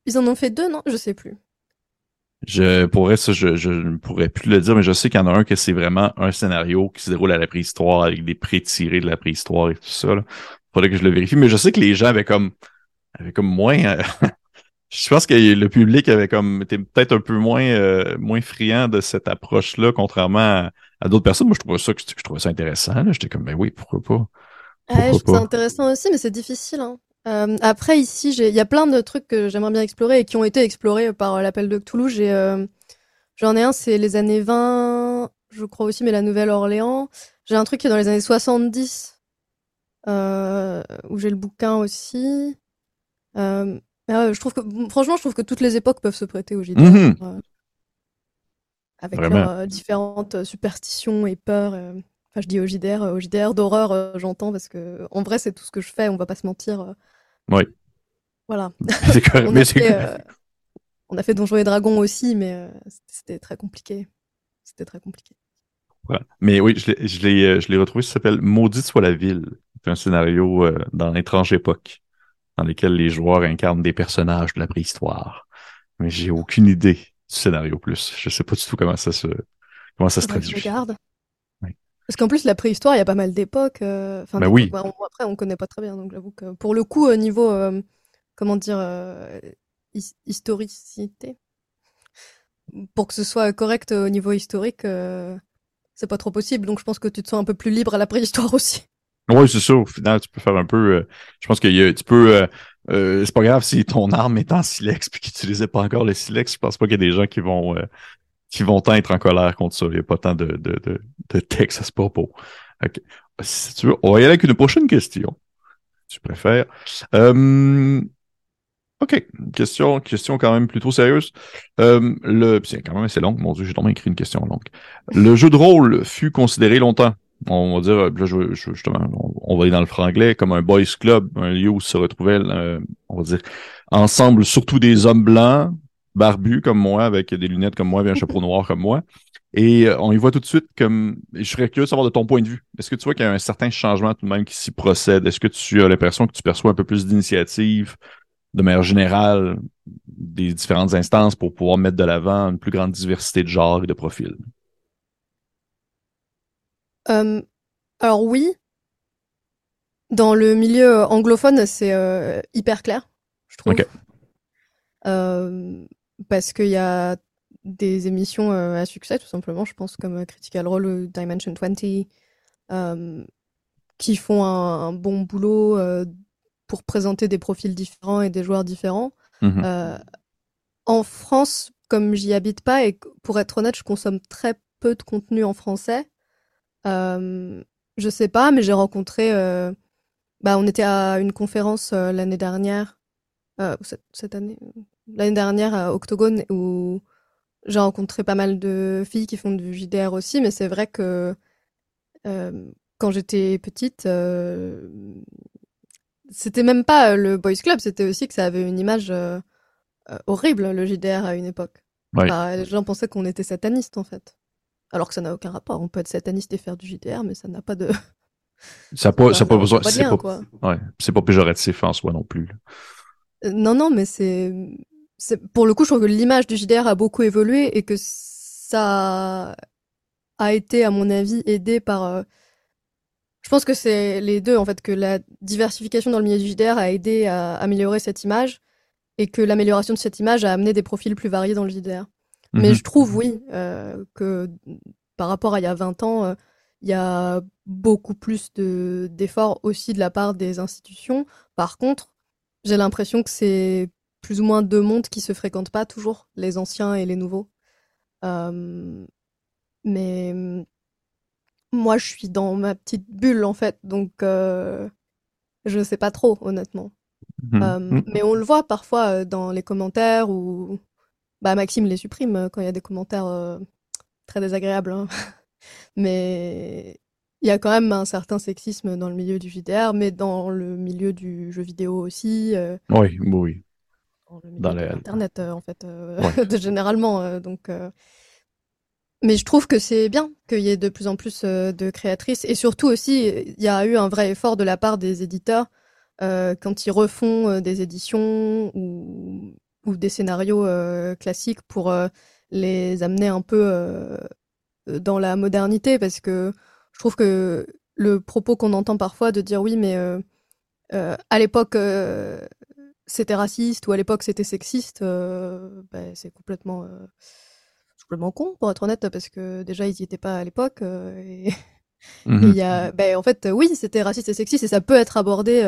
ils en ont fait deux, non? Je sais plus. Je pourrais ça, je, je ne pourrais plus le dire, mais je sais qu'il y en a un que c'est vraiment un scénario qui se déroule à la préhistoire avec des pré-tirés de la préhistoire et tout ça. Là. Faudrait que je le vérifie. Mais je sais que les gens avaient comme avaient comme moins. Euh, je pense que le public avait comme été peut-être un peu moins euh, moins friand de cette approche-là, contrairement à à d'autres personnes. Moi, je trouvais ça, je trouvais ça intéressant. J'étais comme, ben oui, pourquoi pas? je trouve ça intéressant aussi, mais c'est difficile. Hein. Euh, après, ici, il y a plein de trucs que j'aimerais bien explorer et qui ont été explorés par euh, l'appel de Cthulhu. J'ai, euh, j'en ai un, c'est les années 20, je crois aussi, mais la Nouvelle-Orléans. J'ai un truc qui est dans les années 70, où j'ai le bouquin aussi. je trouve que, franchement, je trouve que toutes les époques peuvent se prêter au JDR. Mm-hmm avec leurs euh, différentes euh, superstitions et peurs. Euh, enfin, je dis au JDR, au JDR d'horreur, j'entends, parce que en vrai, c'est tout ce que je fais, on va pas se mentir. Oui. Voilà. on, a fait, on a fait Donjons et Dragons aussi, mais c'était très compliqué. C'était très compliqué. Mais oui, je l'ai retrouvé, ça s'appelle Maudite soit la ville. C'est un scénario dans l'étrange époque dans lequel les joueurs incarnent des personnages de la préhistoire. Mais j'ai aucune idée scénario plus. Je sais pas du tout comment ça se, comment ça se traduit. regarde. Parce qu'en plus, la préhistoire, il y a pas mal d'époques. Euh, ben oui. après, on connaît pas très bien, donc j'avoue que pour le coup, au niveau, euh, comment dire, euh, historicité, pour que ce soit correct au niveau historique, c'est pas trop possible. Donc je pense que tu te sens un peu plus libre à la préhistoire aussi. Oui, c'est ça. Au final, tu peux faire un peu. je pense que tu peux. C'est pas grave si ton arme est en silex puis qu'ils n'utilisaient pas encore le silex. Je pense pas qu'il y a des gens qui vont qui vont être en colère contre ça. Il n'y a pas tant de, de, de, de texte à ce propos. Si tu veux, on va y aller avec une prochaine question. Tu préfères. Euh, OK. Question, question quand même plutôt sérieuse. Euh, le, c'est quand même assez long. Mon Dieu, j'ai normalement écrit une question longue. Le jeu de rôle fut considéré longtemps. On va dire, là, je, justement, on, va aller dans le franglais, comme un boys club, un lieu où se retrouvaient, euh, on va dire, ensemble, surtout des hommes blancs, barbu comme moi, avec des lunettes comme moi, avec un chapeau noir comme moi. Et euh, on y voit tout de suite comme. Je serais curieux de savoir de ton point de vue. Est-ce que tu vois qu'il y a un certain changement tout de même qui s'y procède? Est-ce que tu as l'impression que tu perçois un peu plus d'initiatives de manière générale des différentes instances pour pouvoir mettre de l'avant une plus grande diversité de genres et de profils? Euh, alors oui. Dans le milieu anglophone, c'est euh, hyper clair, je trouve. Euh, parce qu'il y a des émissions à succès, tout simplement, je pense, comme Critical Role ou Dimension 20, euh, qui font un, bon boulot pour présenter des profils différents et des joueurs différents. Mhm. en France, comme j'y habite pas, et pour être honnête, je consomme très peu de contenu en français. Je sais pas, mais j'ai rencontré. bah, on était à une conférence l'année dernière, cette, cette, année, l'année dernière à Octogone où j'ai rencontré pas mal de filles qui font du JDR aussi, mais c'est vrai que euh, quand j'étais petite, euh, c'était même pas le boys club, c'était aussi que ça avait une image euh, horrible le JDR à une époque. les gens pensaient qu'on était sataniste en fait, alors que ça n'a aucun rapport. On peut être sataniste et faire du JDR, mais ça n'a pas de ça n'a pas, ça pas besoin, c'est pas, ouais, pas péjoratif en soi non plus. Non, non, mais c'est pour le coup, je trouve que l'image du JDR a beaucoup évolué et que ça a été, à mon avis, aidé par. Euh, je pense que c'est les deux, en fait, que la diversification dans le milieu du JDR a aidé à améliorer cette image et que l'amélioration de cette image a amené des profils plus variés dans le JDR. Mais mhm. je trouve, oui, euh, que par rapport à il y a 20 ans, euh, il y a beaucoup plus d'efforts aussi de la part des institutions. Par contre, j'ai l'impression que c'est plus ou moins deux mondes qui se fréquentent pas toujours, les anciens et les nouveaux. Euh, mais moi, je suis dans ma petite bulle en fait, donc je ne sais pas trop, honnêtement. Euh, mhm. mais on le voit parfois dans les commentaires où bah, Maxime les supprime quand il y a des commentaires très désagréables. Hein. mais il y a quand même un certain sexisme dans le milieu du JDR, mais dans le milieu du jeu vidéo aussi. oui, oui dans, Internet, euh, en fait, euh, généralement. Euh, donc, mais je trouve que c'est bien qu'il y ait de plus en plus de créatrices. Et surtout aussi, il y a eu un vrai effort de la part des éditeurs quand ils refont des éditions ou, ou des scénarios classiques pour les amener un peu dans la modernité. Parce que je trouve que le propos qu'on entend parfois de dire oui, mais à l'époque, c'était raciste ou à l'époque c'était sexiste, euh, bah, c'est complètement, euh, complètement con pour être honnête parce que déjà ils y étaient pas à l'époque euh, et mmh il y a, bah, en fait oui c'était raciste et sexiste et ça peut être abordé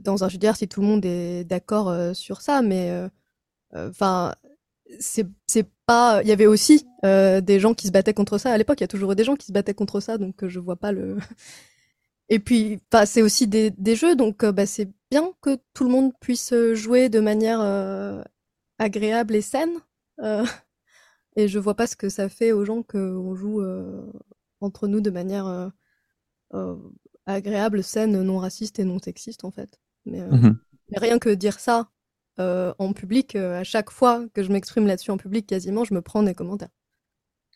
dans un JDR si tout le monde est d'accord sur ça, mais enfin c'est pas il y avait aussi des gens qui se battaient contre ça à l'époque il y a toujours des gens qui se battaient contre ça donc je vois pas le et puis, c'est aussi des, jeux, donc euh, bah, c'est bien que tout le monde puisse euh, jouer de manière euh, agréable et saine. et je vois pas ce que ça fait aux gens qu'on joue entre nous de manière agréable, saine, non raciste et non sexiste, en fait. Mais, mmh mais rien que dire ça en public, à chaque fois que je m'exprime là-dessus en public, quasiment, je me prends des commentaires.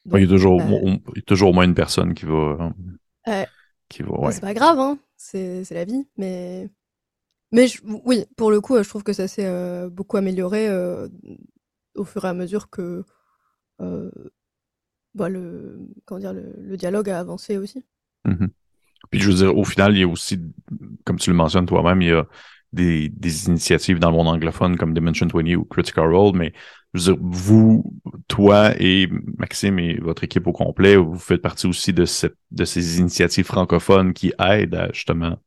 il, y a toujours, bah toujours au moins une personne qui va. qui va ouais. C'est pas grave, hein. c'est la vie. Mais, mais oui, pour le coup, je trouve que ça s'est euh, beaucoup amélioré euh, au fur et à mesure que euh, bah, le, comment dire, le, dialogue a avancé aussi. Mmh Puis je veux dire, au final, il y a aussi, comme tu le mentionnes toi-même, il y a des, initiatives dans le monde anglophone comme Dimension 20 ou Critical Role, mais je veux dire, vous, toi et Maxime et votre équipe au complet, vous faites partie aussi de, cette, de ces initiatives francophones qui aident à justement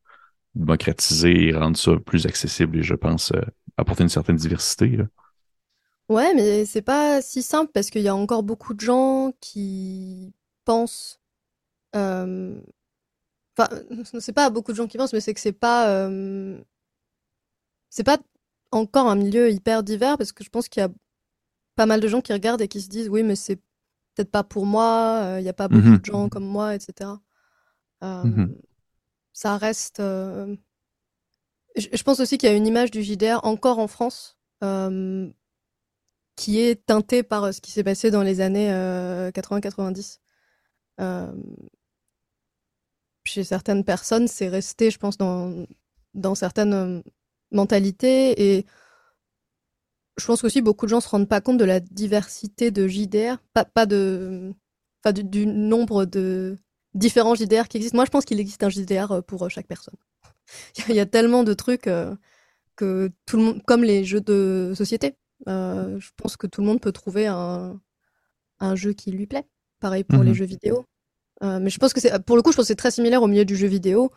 démocratiser et rendre ça plus accessible et je pense euh, apporter une certaine diversité. Là. Ouais, mais c'est pas si simple parce qu'il y a encore beaucoup de gens qui pensent. Euh... Enfin, c'est pas beaucoup de gens qui pensent, mais c'est que c'est pas. Euh... C'est pas encore un milieu hyper divers parce que je pense qu'il y a pas mal de gens qui regardent et qui se disent oui, mais c'est peut-être pas pour moi, euh, il n'y a pas beaucoup mmh de gens comme moi, etc. Mmh ça reste. Euh, je, pense aussi qu'il y a une image du JDR encore en France qui est teintée par euh, ce qui s'est passé dans les années 80-90. Chez certaines personnes, c'est resté, je pense, dans, dans certaines mentalités et je pense qu'aussi beaucoup de gens se rendent pas compte de la diversité de JDR, pas, pas de, enfin, du, nombre de différents JDR qui existent. Moi, je pense qu'il existe un JDR euh, pour euh, chaque personne. Il y a tellement de trucs euh, que tout le monde, comme les jeux de société, je pense que tout le monde peut trouver un, un jeu qui lui plaît. Pareil pour les mhm. jeux vidéo. Mais je pense que c'est, pour le coup, je pense que c'est très similaire au milieu du jeu vidéo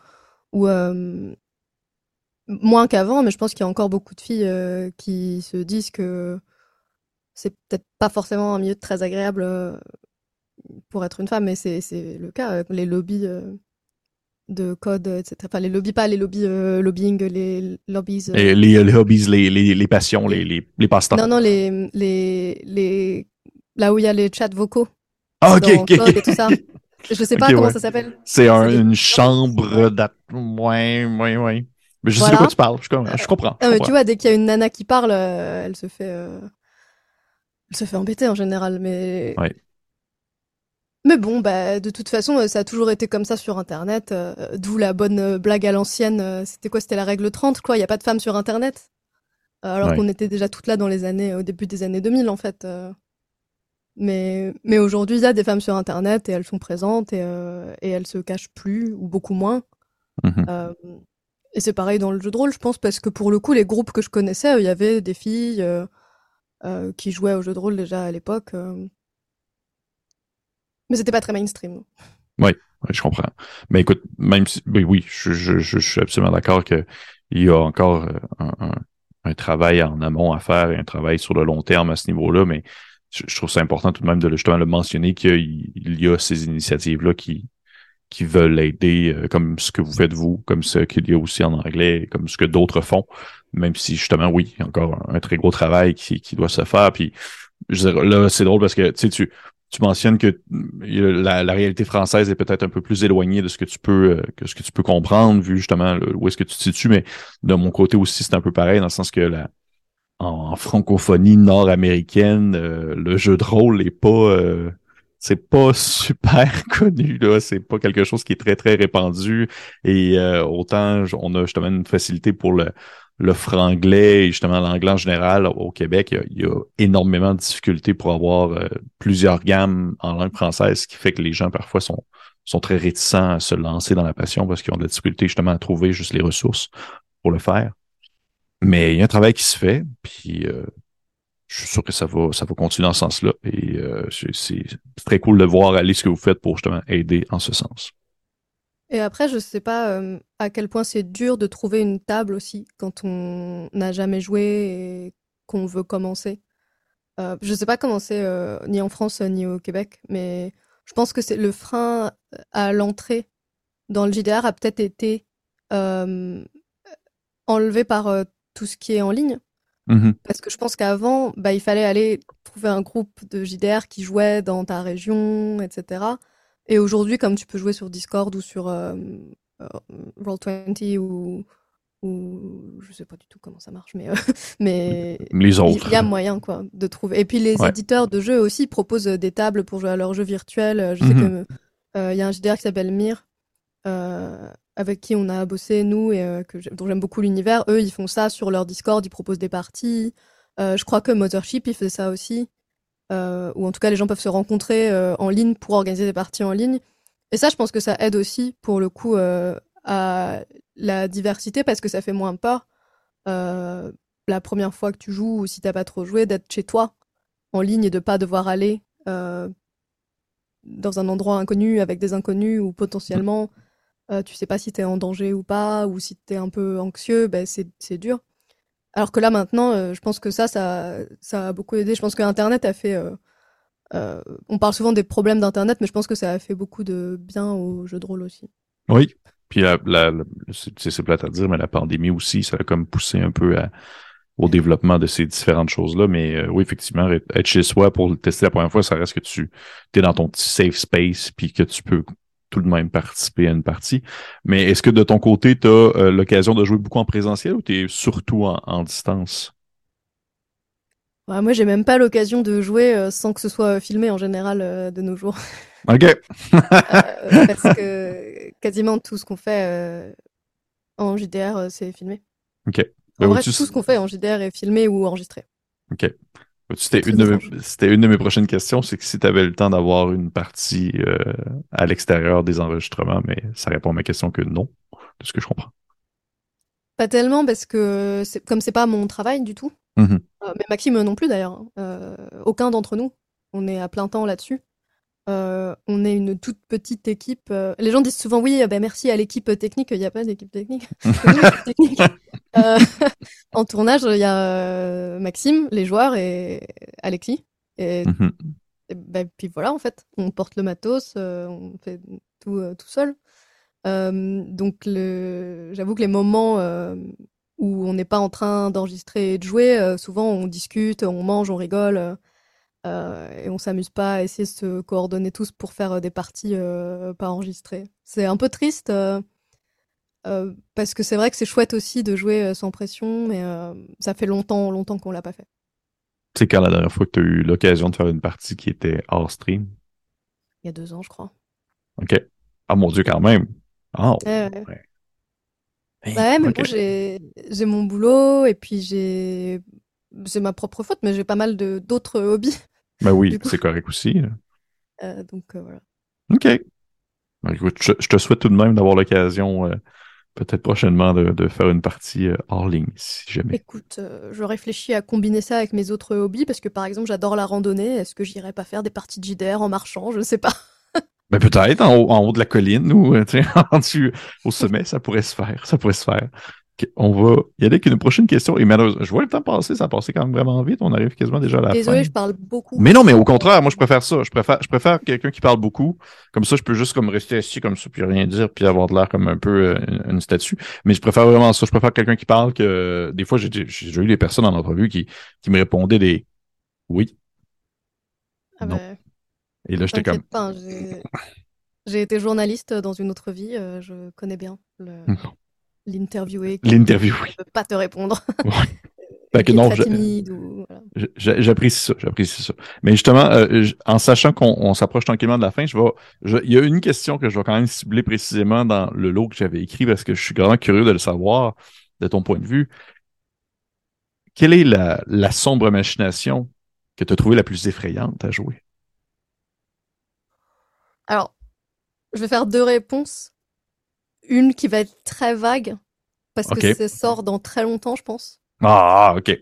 où moins qu'avant, mais je pense qu'il y a encore beaucoup de filles euh, qui se disent que c'est peut-être pas forcément un milieu très agréable euh, pour être une femme, mais c'est le cas. Euh, les lobbies de code, etc. Enfin, les lobbies, pas les lobbies lobbying, les lobbies. Les, les, hobbies, les, les, les passions, les, les, les passe-temps. Non, non, les, les, les. Là où il y a les chats vocaux. Ah, ok, ok. Et tout ça. Je sais pas comment ça s'appelle. C'est une chambre d'at. Ouais, ouais, ouais. Mais je sais de quoi tu parles, je, comprends. Ah, tu vois, dès qu'il y a une nana qui parle, euh, elle se fait, euh, elle se fait embêter en général, mais. Ouais. Mais bon, bah, de toute façon, ça a toujours été comme ça sur Internet, euh, d'où la bonne blague à l'ancienne. C'était quoi C'était la règle 30, quoi. Il n'y a pas de femmes sur Internet? Alors qu'on était déjà toutes là dans les années, au début des années 2000, en fait. Mais, mais aujourd'hui, il y a des femmes sur Internet et elles sont présentes et, et elles se cachent plus, ou beaucoup moins. Mm et c'est pareil dans le jeu de rôle, je pense, parce que pour le coup, les groupes que je connaissais, il y avait des filles euh, euh, qui jouaient au jeu de rôle déjà à l'époque. Euh. Mais c'était pas très mainstream. Oui, je comprends. Mais écoute, même si. Oui, je, suis absolument d'accord qu'il y a encore un, travail en amont à faire et un travail sur le long terme à ce niveau-là, mais je, trouve ça important tout de même de justement le mentionner qu'il y a ces initiatives-là qui, qui veulent aider, euh, comme ce que vous faites vous, comme ce qu'il y a aussi en anglais, comme ce que d'autres font, même si justement, oui, il y a encore un, très gros travail qui, qui doit se faire. Puis je veux dire, là, c'est drôle parce que tu tu, mentionnes que la, la réalité française est peut-être un peu plus éloignée de ce que tu peux euh, que ce que tu peux comprendre, vu justement où est-ce que tu te situes, mais de mon côté aussi, c'est un peu pareil, dans le sens que la, en, francophonie nord-américaine, euh, le jeu de rôle n'est pas c'est pas super connu là, c'est pas quelque chose qui est très très répandu et euh, autant on a justement une facilité pour le le franglais et justement l'anglais en général au Québec, il y, a, énormément de difficultés pour avoir euh, plusieurs gammes en langue française, ce qui fait que les gens parfois sont sont très réticents à se lancer dans la passion parce qu'ils ont de la difficulté justement à trouver juste les ressources pour le faire. Mais il y a un travail qui se fait, puis euh, je suis sûr que ça va, ça va continuer dans ce sens-là. Et euh, c'est très cool de voir aller ce que vous faites pour justement aider en ce sens. Et après, je sais pas euh, à quel point c'est dur de trouver une table aussi quand on n'a jamais joué et qu'on veut commencer. Je sais pas comment c'est ni en France ni au Québec, mais je pense que c'est le frein à l'entrée dans le JDR a peut-être été enlevé par tout ce qui est en ligne. Mmh Parce que je pense qu'avant, bah, il fallait aller trouver un groupe de JDR qui jouait dans ta région, etc. Et aujourd'hui, comme tu peux jouer sur Discord ou sur euh, euh, Roll20 ou, ou je sais pas du tout comment ça marche, mais mais les autres. Il y a moyen quoi de trouver. Et puis les éditeurs de jeux aussi proposent des tables pour jouer à leurs jeux virtuels. Je sais mhm. que il y a un JDR qui s'appelle Mir, avec qui on a bossé nous et que dont j'aime beaucoup l'univers. Eux, ils font ça sur leur Discord, ils proposent des parties. je crois que Mothership, il fait ça aussi. ou en tout cas, les gens peuvent se rencontrer en ligne pour organiser des parties en ligne. Et ça, je pense que ça aide aussi, pour le coup, à la diversité parce que ça fait moins peur. Euh, la première fois que tu joues ou si t'as pas trop joué, d'être chez toi en ligne et de pas devoir aller euh, dans un endroit inconnu avec des inconnus ou potentiellement euh, tu sais pas si t'es en danger ou pas ou si t'es un peu anxieux, ben c'est dur. Alors que là maintenant, je pense que ça, ça, ça a beaucoup aidé. Je pense que Internet a fait. on parle souvent des problèmes d'Internet, mais je pense que ça a fait beaucoup de bien aux jeux de rôle aussi. Oui, puis la, c'est plate à dire, mais la pandémie aussi, ça a comme poussé un peu au développement de ces différentes choses-là. Mais euh, oui, effectivement, être chez soi pour le tester la première fois, ça reste que tu es dans ton petit safe space puis que tu peux tout de même participer à une partie. Mais est-ce que de ton côté, tu as euh, l'occasion de jouer beaucoup en présentiel ou tu es surtout en, distance? Ouais, moi, j'ai même pas l'occasion de jouer euh, sans que ce soit filmé en général de nos jours. Ok. Euh, parce que quasiment tout ce qu'on fait euh, en JDR, euh, c'est filmé. Ok. En vrai, tout ce qu'on fait en JDR est filmé ou enregistré. Ok. C'était une, de mes, une de mes prochaines questions, c'est que si tu avais le temps d'avoir une partie à l'extérieur des enregistrements, mais ça répond à ma question que non, de ce que je comprends. Pas tellement, parce que comme c'est pas mon travail du tout, mm-hmm. mais Maxime non plus d'ailleurs, hein, aucun d'entre nous, on est à plein temps là-dessus. Euh, on est une toute petite équipe. Euh, les gens disent souvent oui, ben merci à l'équipe technique. Il n'y a pas d'équipe technique. Euh, en tournage, il y a Maxime, les joueurs et Alexis. Et, mhm. ben, puis voilà, en fait, on porte le matos, on fait tout tout seul. donc j'avoue que les moments où on n'est pas en train d'enregistrer et de jouer, souvent on discute, on mange, on rigole. Euh, et on s'amuse pas à essayer de se coordonner tous pour faire euh, des parties euh, pas enregistrées. C'est un peu triste parce que c'est vrai que c'est chouette aussi de jouer sans pression, mais ça fait longtemps, longtemps qu'on l'a pas fait. C'est quand la dernière fois que tu as eu l'occasion de faire une partie qui était hors stream? Il y a deux ans, je crois. Ok. Ah mon dieu, quand même. Ah, ouais. Bah mais bon, j'ai mon boulot et puis j'ai c'est ma propre faute, mais j'ai pas mal de d'autres hobbies. Ben oui, c'est correct aussi. Euh, donc euh, voilà. OK. Ben, écoute, je, te souhaite tout de même d'avoir l'occasion, euh, peut-être prochainement, de, faire une partie hors ligne, si jamais. Écoute, je réfléchis à combiner ça avec mes autres hobbies, parce que par exemple, j'adore la randonnée. Est-ce que j'irais pas faire des parties de JDR en marchant? Je ne sais pas. Ben, peut-être en haut, en haut, de la colline ou en dessus, au sommet, ça pourrait se faire. Ça pourrait se faire on va y aller avec une prochaine question. Et malheureusement, je vois le temps passer, ça a passé quand même vraiment vite. On arrive quasiment déjà à la fin. Désolé, je parle beaucoup. Mais non, mais au contraire, moi, je préfère ça. Je préfère, je préfère quelqu'un qui parle beaucoup. Comme ça, je peux juste comme rester assis comme ça, puis rien dire, puis avoir de l'air comme un peu euh, une, statue. Mais je préfère vraiment ça. Je préfère quelqu'un qui parle que des fois, j'ai eu des personnes en entrevue qui, qui me répondaient des oui. Ah ben, Et là, j'étais comme. J'ai été journaliste dans une autre vie. Euh, je connais bien le l'interviewer. L'interviewer. ne peut pas te répondre. Ouais. non, j'apprécie ça, j'apprécie ça. Mais justement, euh, en sachant qu'on s'approche tranquillement de la fin, je vais, il y a une question que je vais quand même cibler précisément dans le lot que j'avais écrit parce que je suis vraiment curieux de le savoir de ton point de vue. Quelle est la, la sombre machination que tu as trouvée la plus effrayante à jouer? Alors, je vais faire deux réponses une qui va être très vague, parce que ça sort dans très longtemps, je pense. Ah, ok.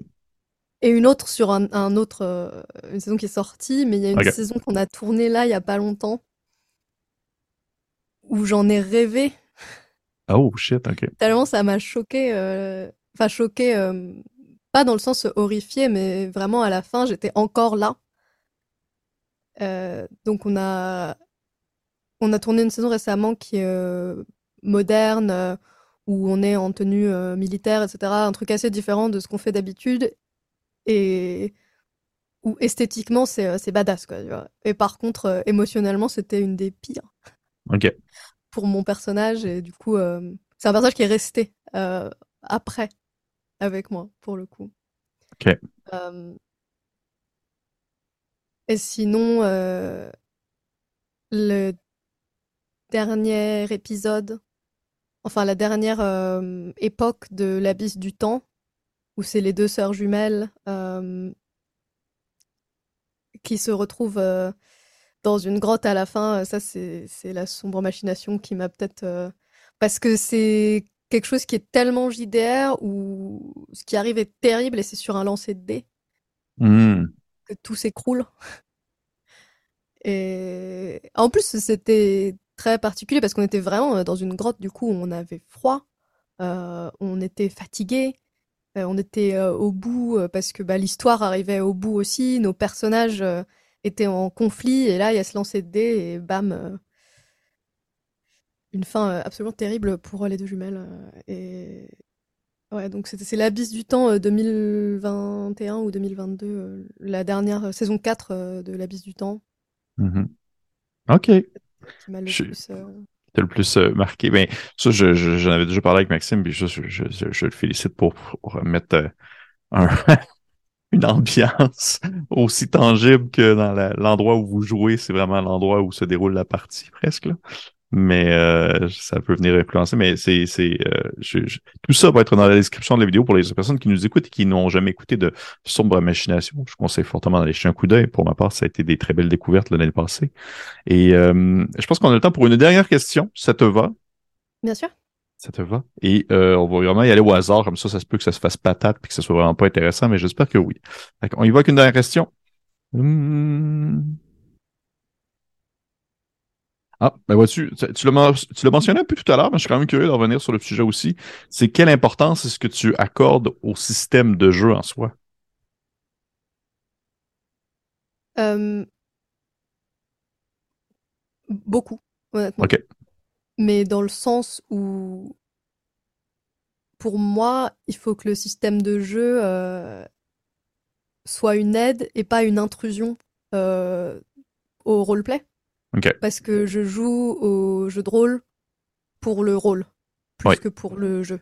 Et une autre sur un, autre, euh, une saison qui est sortie, mais il y a une saison qu'on a tournée là, il y a pas longtemps, où j'en ai rêvé. Oh shit, ok. Tellement ça m'a choqué, euh, enfin choqué, euh, pas dans le sens horrifié, mais vraiment à la fin, j'étais encore là. donc on a, on a tourné une saison récemment qui est moderne, euh, où on est en tenue euh, militaire, etc. Un truc assez différent de ce qu'on fait d'habitude. Et où esthétiquement, c'est euh, badass. Quoi, Et par contre, émotionnellement, c'était une des pires. Ok. Pour mon personnage. Et du coup, c'est un personnage qui est resté après avec moi, pour le coup. Ok. et sinon, le dernier épisode, enfin la dernière époque de l'abysse du temps, où c'est les deux sœurs jumelles qui se retrouvent dans une grotte à la fin. Ça, c'est la sombre machination qui m'a peut-être... parce que c'est quelque chose qui est tellement JDR où ce qui arrive est terrible et c'est sur un lancer de dés mmh. que tout s'écroule. Et en plus, c'était très particulier parce qu'on était vraiment dans une grotte, du coup, on avait froid, euh, on était fatigué, euh, on était euh, au bout parce que bah, l'histoire arrivait au bout aussi, nos personnages étaient en conflit et là, il y a ce lancer de dés et bam, une fin absolument terrible pour les deux jumelles. et ouais, donc c'est l'abysse du temps 2021 ou 2022, la dernière saison 4 de l'abysse du temps. Mmh OK. Qui m'a le plus. Euh, le plus marqué. Ben, ça, j'en je, avais déjà parlé avec Maxime, puis je, je le félicite pour, mettre euh, une ambiance aussi tangible que dans l'endroit où vous jouez. C'est vraiment l'endroit où se déroule la partie, presque. Là mais euh, ça peut venir influencer. Mais c'est, c'est, euh, tout ça va être dans la description de la vidéo pour les personnes qui nous écoutent et qui n'ont jamais écouté de Sombre Machination. Je conseille fortement d'aller jeter un coup d'œil. Pour ma part, ça a été des très belles découvertes l'année passée. Et euh, je pense qu'on a le temps pour une dernière question. Ça te va? Bien sûr. Ça te va? Et on va vraiment y aller au hasard, comme ça, ça se peut que ça se fasse patate puis que ça soit vraiment pas intéressant, mais j'espère que oui. On y va avec une dernière question. Hum... Ah, ben vois-tu, tu l'as mentionné un peu tout à l'heure, mais je suis quand même curieux de revenir sur le sujet aussi. C'est quelle importance est-ce que tu accordes au système de jeu en soi? beaucoup, honnêtement. OK. Mais dans le sens où, pour moi, il faut que le système de jeu euh, soit une aide et pas une intrusion euh, au roleplay. Parce que je joue au jeu de rôle pour le rôle, plus que pour le jeu.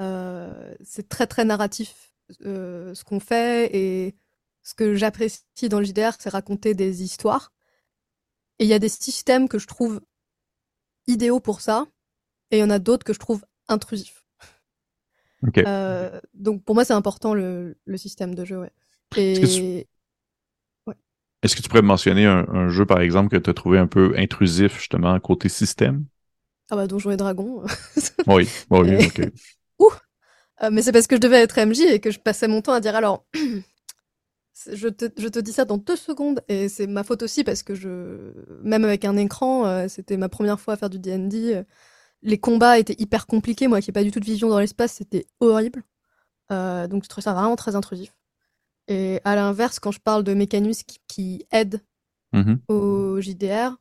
Euh, c'est très très narratif euh, ce qu'on fait et ce que j'apprécie dans le JDR, c'est raconter des histoires. Et il y a des systèmes que je trouve idéaux pour ça, et il y en a d'autres que je trouve intrusifs. Euh, donc pour moi, c'est important le, le, système de jeu. Ouais. Et est-ce que tu pourrais mentionner un, jeu, par exemple, que tu as trouvé un peu intrusif, justement, côté système? Ah bah, Donjons et Dragons. oui, oui, ok. Ouh! Euh, mais c'est parce que je devais être MJ et que je passais mon temps à dire alors, je, te, je te dis ça dans deux secondes et c'est ma faute aussi parce que je, même avec un écran, euh, c'était ma première fois à faire du D&D. les combats étaient hyper compliqués. Moi qui n'ai pas du tout de vision dans l'espace, c'était horrible. Euh, donc je trouvais ça vraiment très intrusif. Et à l'inverse, quand je parle de mécanismes qui, aident mm-hmm. au JDR,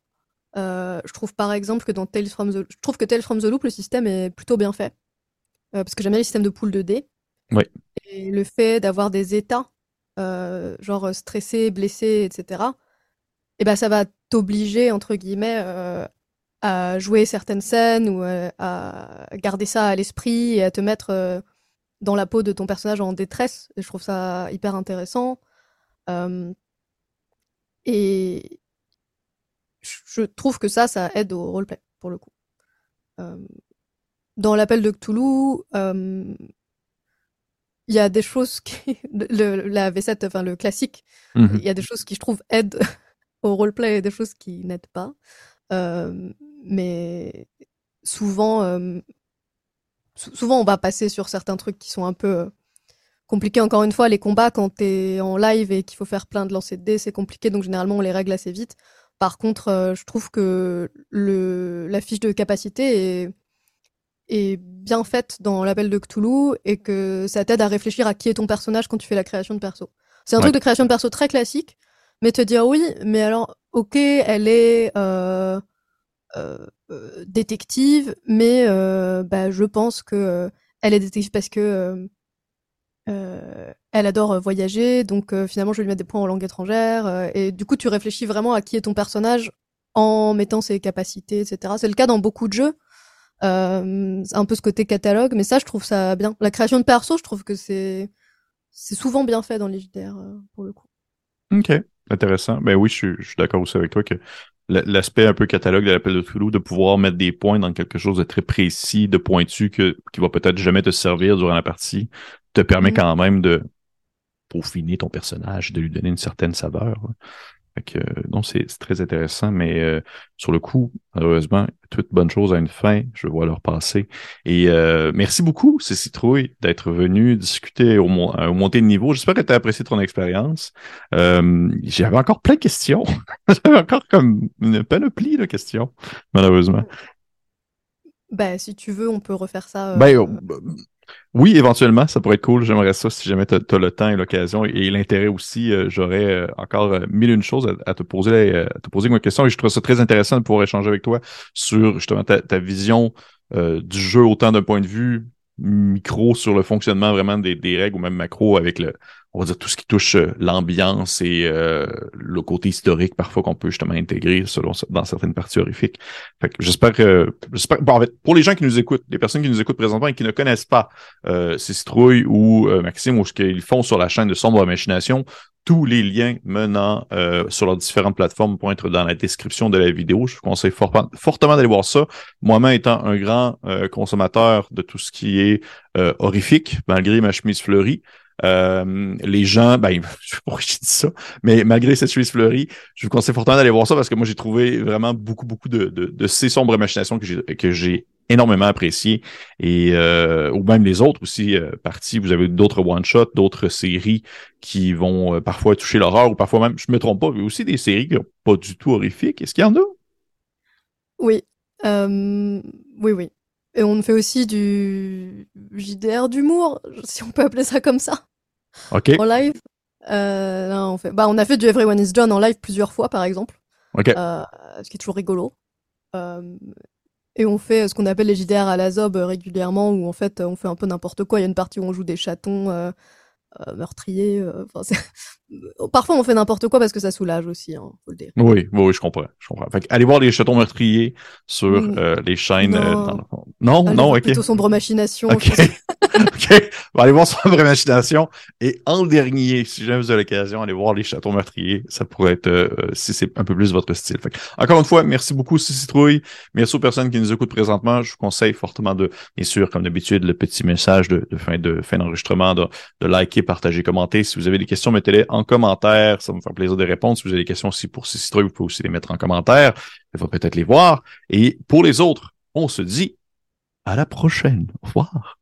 euh, je trouve par exemple que dans Tales from the, je trouve que Tales from the Loop, le système est plutôt bien fait. Euh, parce que j'aime bien les systèmes de pool de dés. Oui. Et le fait d'avoir des états, euh, genre stressé, blessé, etc., et eh ben ça va t'obliger, entre guillemets, à jouer certaines scènes ou à garder ça à l'esprit et à te mettre dans la peau de ton personnage en détresse. Et je trouve ça hyper intéressant. Euh, et je trouve que ça, ça aide au roleplay, pour le coup. Euh, dans l'appel de Cthulhu, euh, il y a des choses qui. Le, la V7, enfin le classique, mhm. il y a des choses qui, je trouve, aident au roleplay et des choses qui n'aident pas. mais souvent, souvent on va passer sur certains trucs qui sont un peu euh, compliqués. Encore une fois, les combats quand t'es en live et qu'il faut faire plein de lancers de dés, c'est compliqué, donc généralement on les règle assez vite. Par contre, euh, je trouve que le, la fiche de capacité est, est bien faite dans l'appel de Cthulhu et que ça t'aide à réfléchir à qui est ton personnage quand tu fais la création de perso. C'est un truc de création de perso très classique, mais te dire oui, mais alors ok, elle est euh, détective, mais euh, bah, je pense que elle est détective parce que elle adore voyager, donc finalement je vais lui mettre des points en langue étrangère, et du coup tu réfléchis vraiment à qui est ton personnage en mettant ses capacités, etc. C'est le cas dans beaucoup de jeux. Euh, un peu ce côté catalogue, mais ça, je trouve ça bien. La création de perso, je trouve que c'est c'est souvent bien fait dans les JDR pour le coup. Ok, intéressant. Ben oui, je je suis d'accord aussi avec toi que l'aspect un peu catalogue de l'appel de Toulouse, de pouvoir mettre des points dans quelque chose de très précis, de pointu, que, qui va peut-être jamais te servir durant la partie, te permet mm-hmm. quand même de peaufiner ton personnage, de lui donner une certaine saveur. Non, c'est très intéressant, mais euh, sur le coup, malheureusement, toute bonne chose a une fin. Je vois leur passer. Et euh, merci beaucoup, Cécile Trouille, d'être venu discuter au, au montée de niveau. J'espère que tu as apprécié ton expérience. Euh, J'avais encore plein de questions. J'avais encore comme une panoplie de questions, malheureusement. Ben, si tu veux, on peut refaire ça. Ben, oh, oui, éventuellement, ça pourrait être cool. J'aimerais ça si jamais tu as, le temps et l'occasion et l'intérêt aussi. Euh, j'aurais euh, encore euh, mille une choses à, te poser, à te poser une question et je trouve ça très intéressant de pouvoir échanger avec toi sur justement ta, vision du jeu autant d'un point de vue micro sur le fonctionnement vraiment des, des règles ou même macro avec le, on va dire tout ce qui touche euh, l'ambiance et euh, le côté historique parfois qu'on peut justement intégrer selon dans certaines parties horrifiques. J'espère que j'espère bon, en fait, pour les gens qui nous écoutent, les personnes qui nous écoutent présentement et qui ne connaissent pas euh, Citrouille ou euh, Maxime ou ce qu'ils font sur la chaîne de Sombre Machination, tous les liens menant euh, sur leurs différentes plateformes vont être dans la description de la vidéo. Je vous conseille fortement d'aller voir ça. Moi-même étant un grand consommateur de tout ce qui est horrifique, malgré ma chemise fleurie, euh, les gens, ben, je sais pas pourquoi je dis ça, mais malgré cette chemise fleurie, je vous conseille fortement d'aller voir ça parce que moi, j'ai trouvé vraiment beaucoup, beaucoup de, de, de ces sombres machinations que j'ai, énormément apprécié et euh, ou même les autres aussi euh, parties. Vous avez d'autres one shot d'autres séries qui vont euh, parfois toucher l'horreur ou parfois même je me trompe pas mais aussi des séries qui sont pas du tout horrifiques. Est-ce qu'il y en a? Oui. Oui oui et on fait aussi du JDR d'humour, si on peut appeler ça comme ça. Ok. En live. Euh, on, fait... bah, on a fait du Everyone is John en live plusieurs fois, par exemple. Ok. Euh, ce qui est toujours rigolo. Euh, et on fait ce qu'on appelle les JDR à la zob régulièrement, où en fait on fait un peu n'importe quoi. Il y a une partie où on joue des chatons euh, euh, meurtriers. Parfois, on fait n'importe quoi parce que ça soulage aussi, hein, faut le dire. Oui, oui, je comprends. Je comprends. Fait allez voir les chatons meurtriers sur mm. euh, les chaînes. Euh, non, euh, non, non ok. Plutôt sombre machination. Ok. ok. Bon, allez voir sombre machination. Et en dernier, si jamais vous avez l'occasion, allez voir les chatons meurtriers. Ça pourrait être, euh, si c'est un peu plus votre style. Fait encore une fois, merci beaucoup, Citrouille. Merci aux personnes qui nous écoutent présentement. Je vous conseille fortement de, bien sûr, comme d'habitude, le petit message de, fin de fin d'enregistrement, de, de liker, partager, commenter. Si vous avez des questions, mettez-les en commentaire. Ça va me faire plaisir de répondre. Si vous avez des questions aussi pour ces vous pouvez aussi les mettre en commentaire. Il va peut-être les voir. Et pour les autres, on se dit à la prochaine. Au revoir.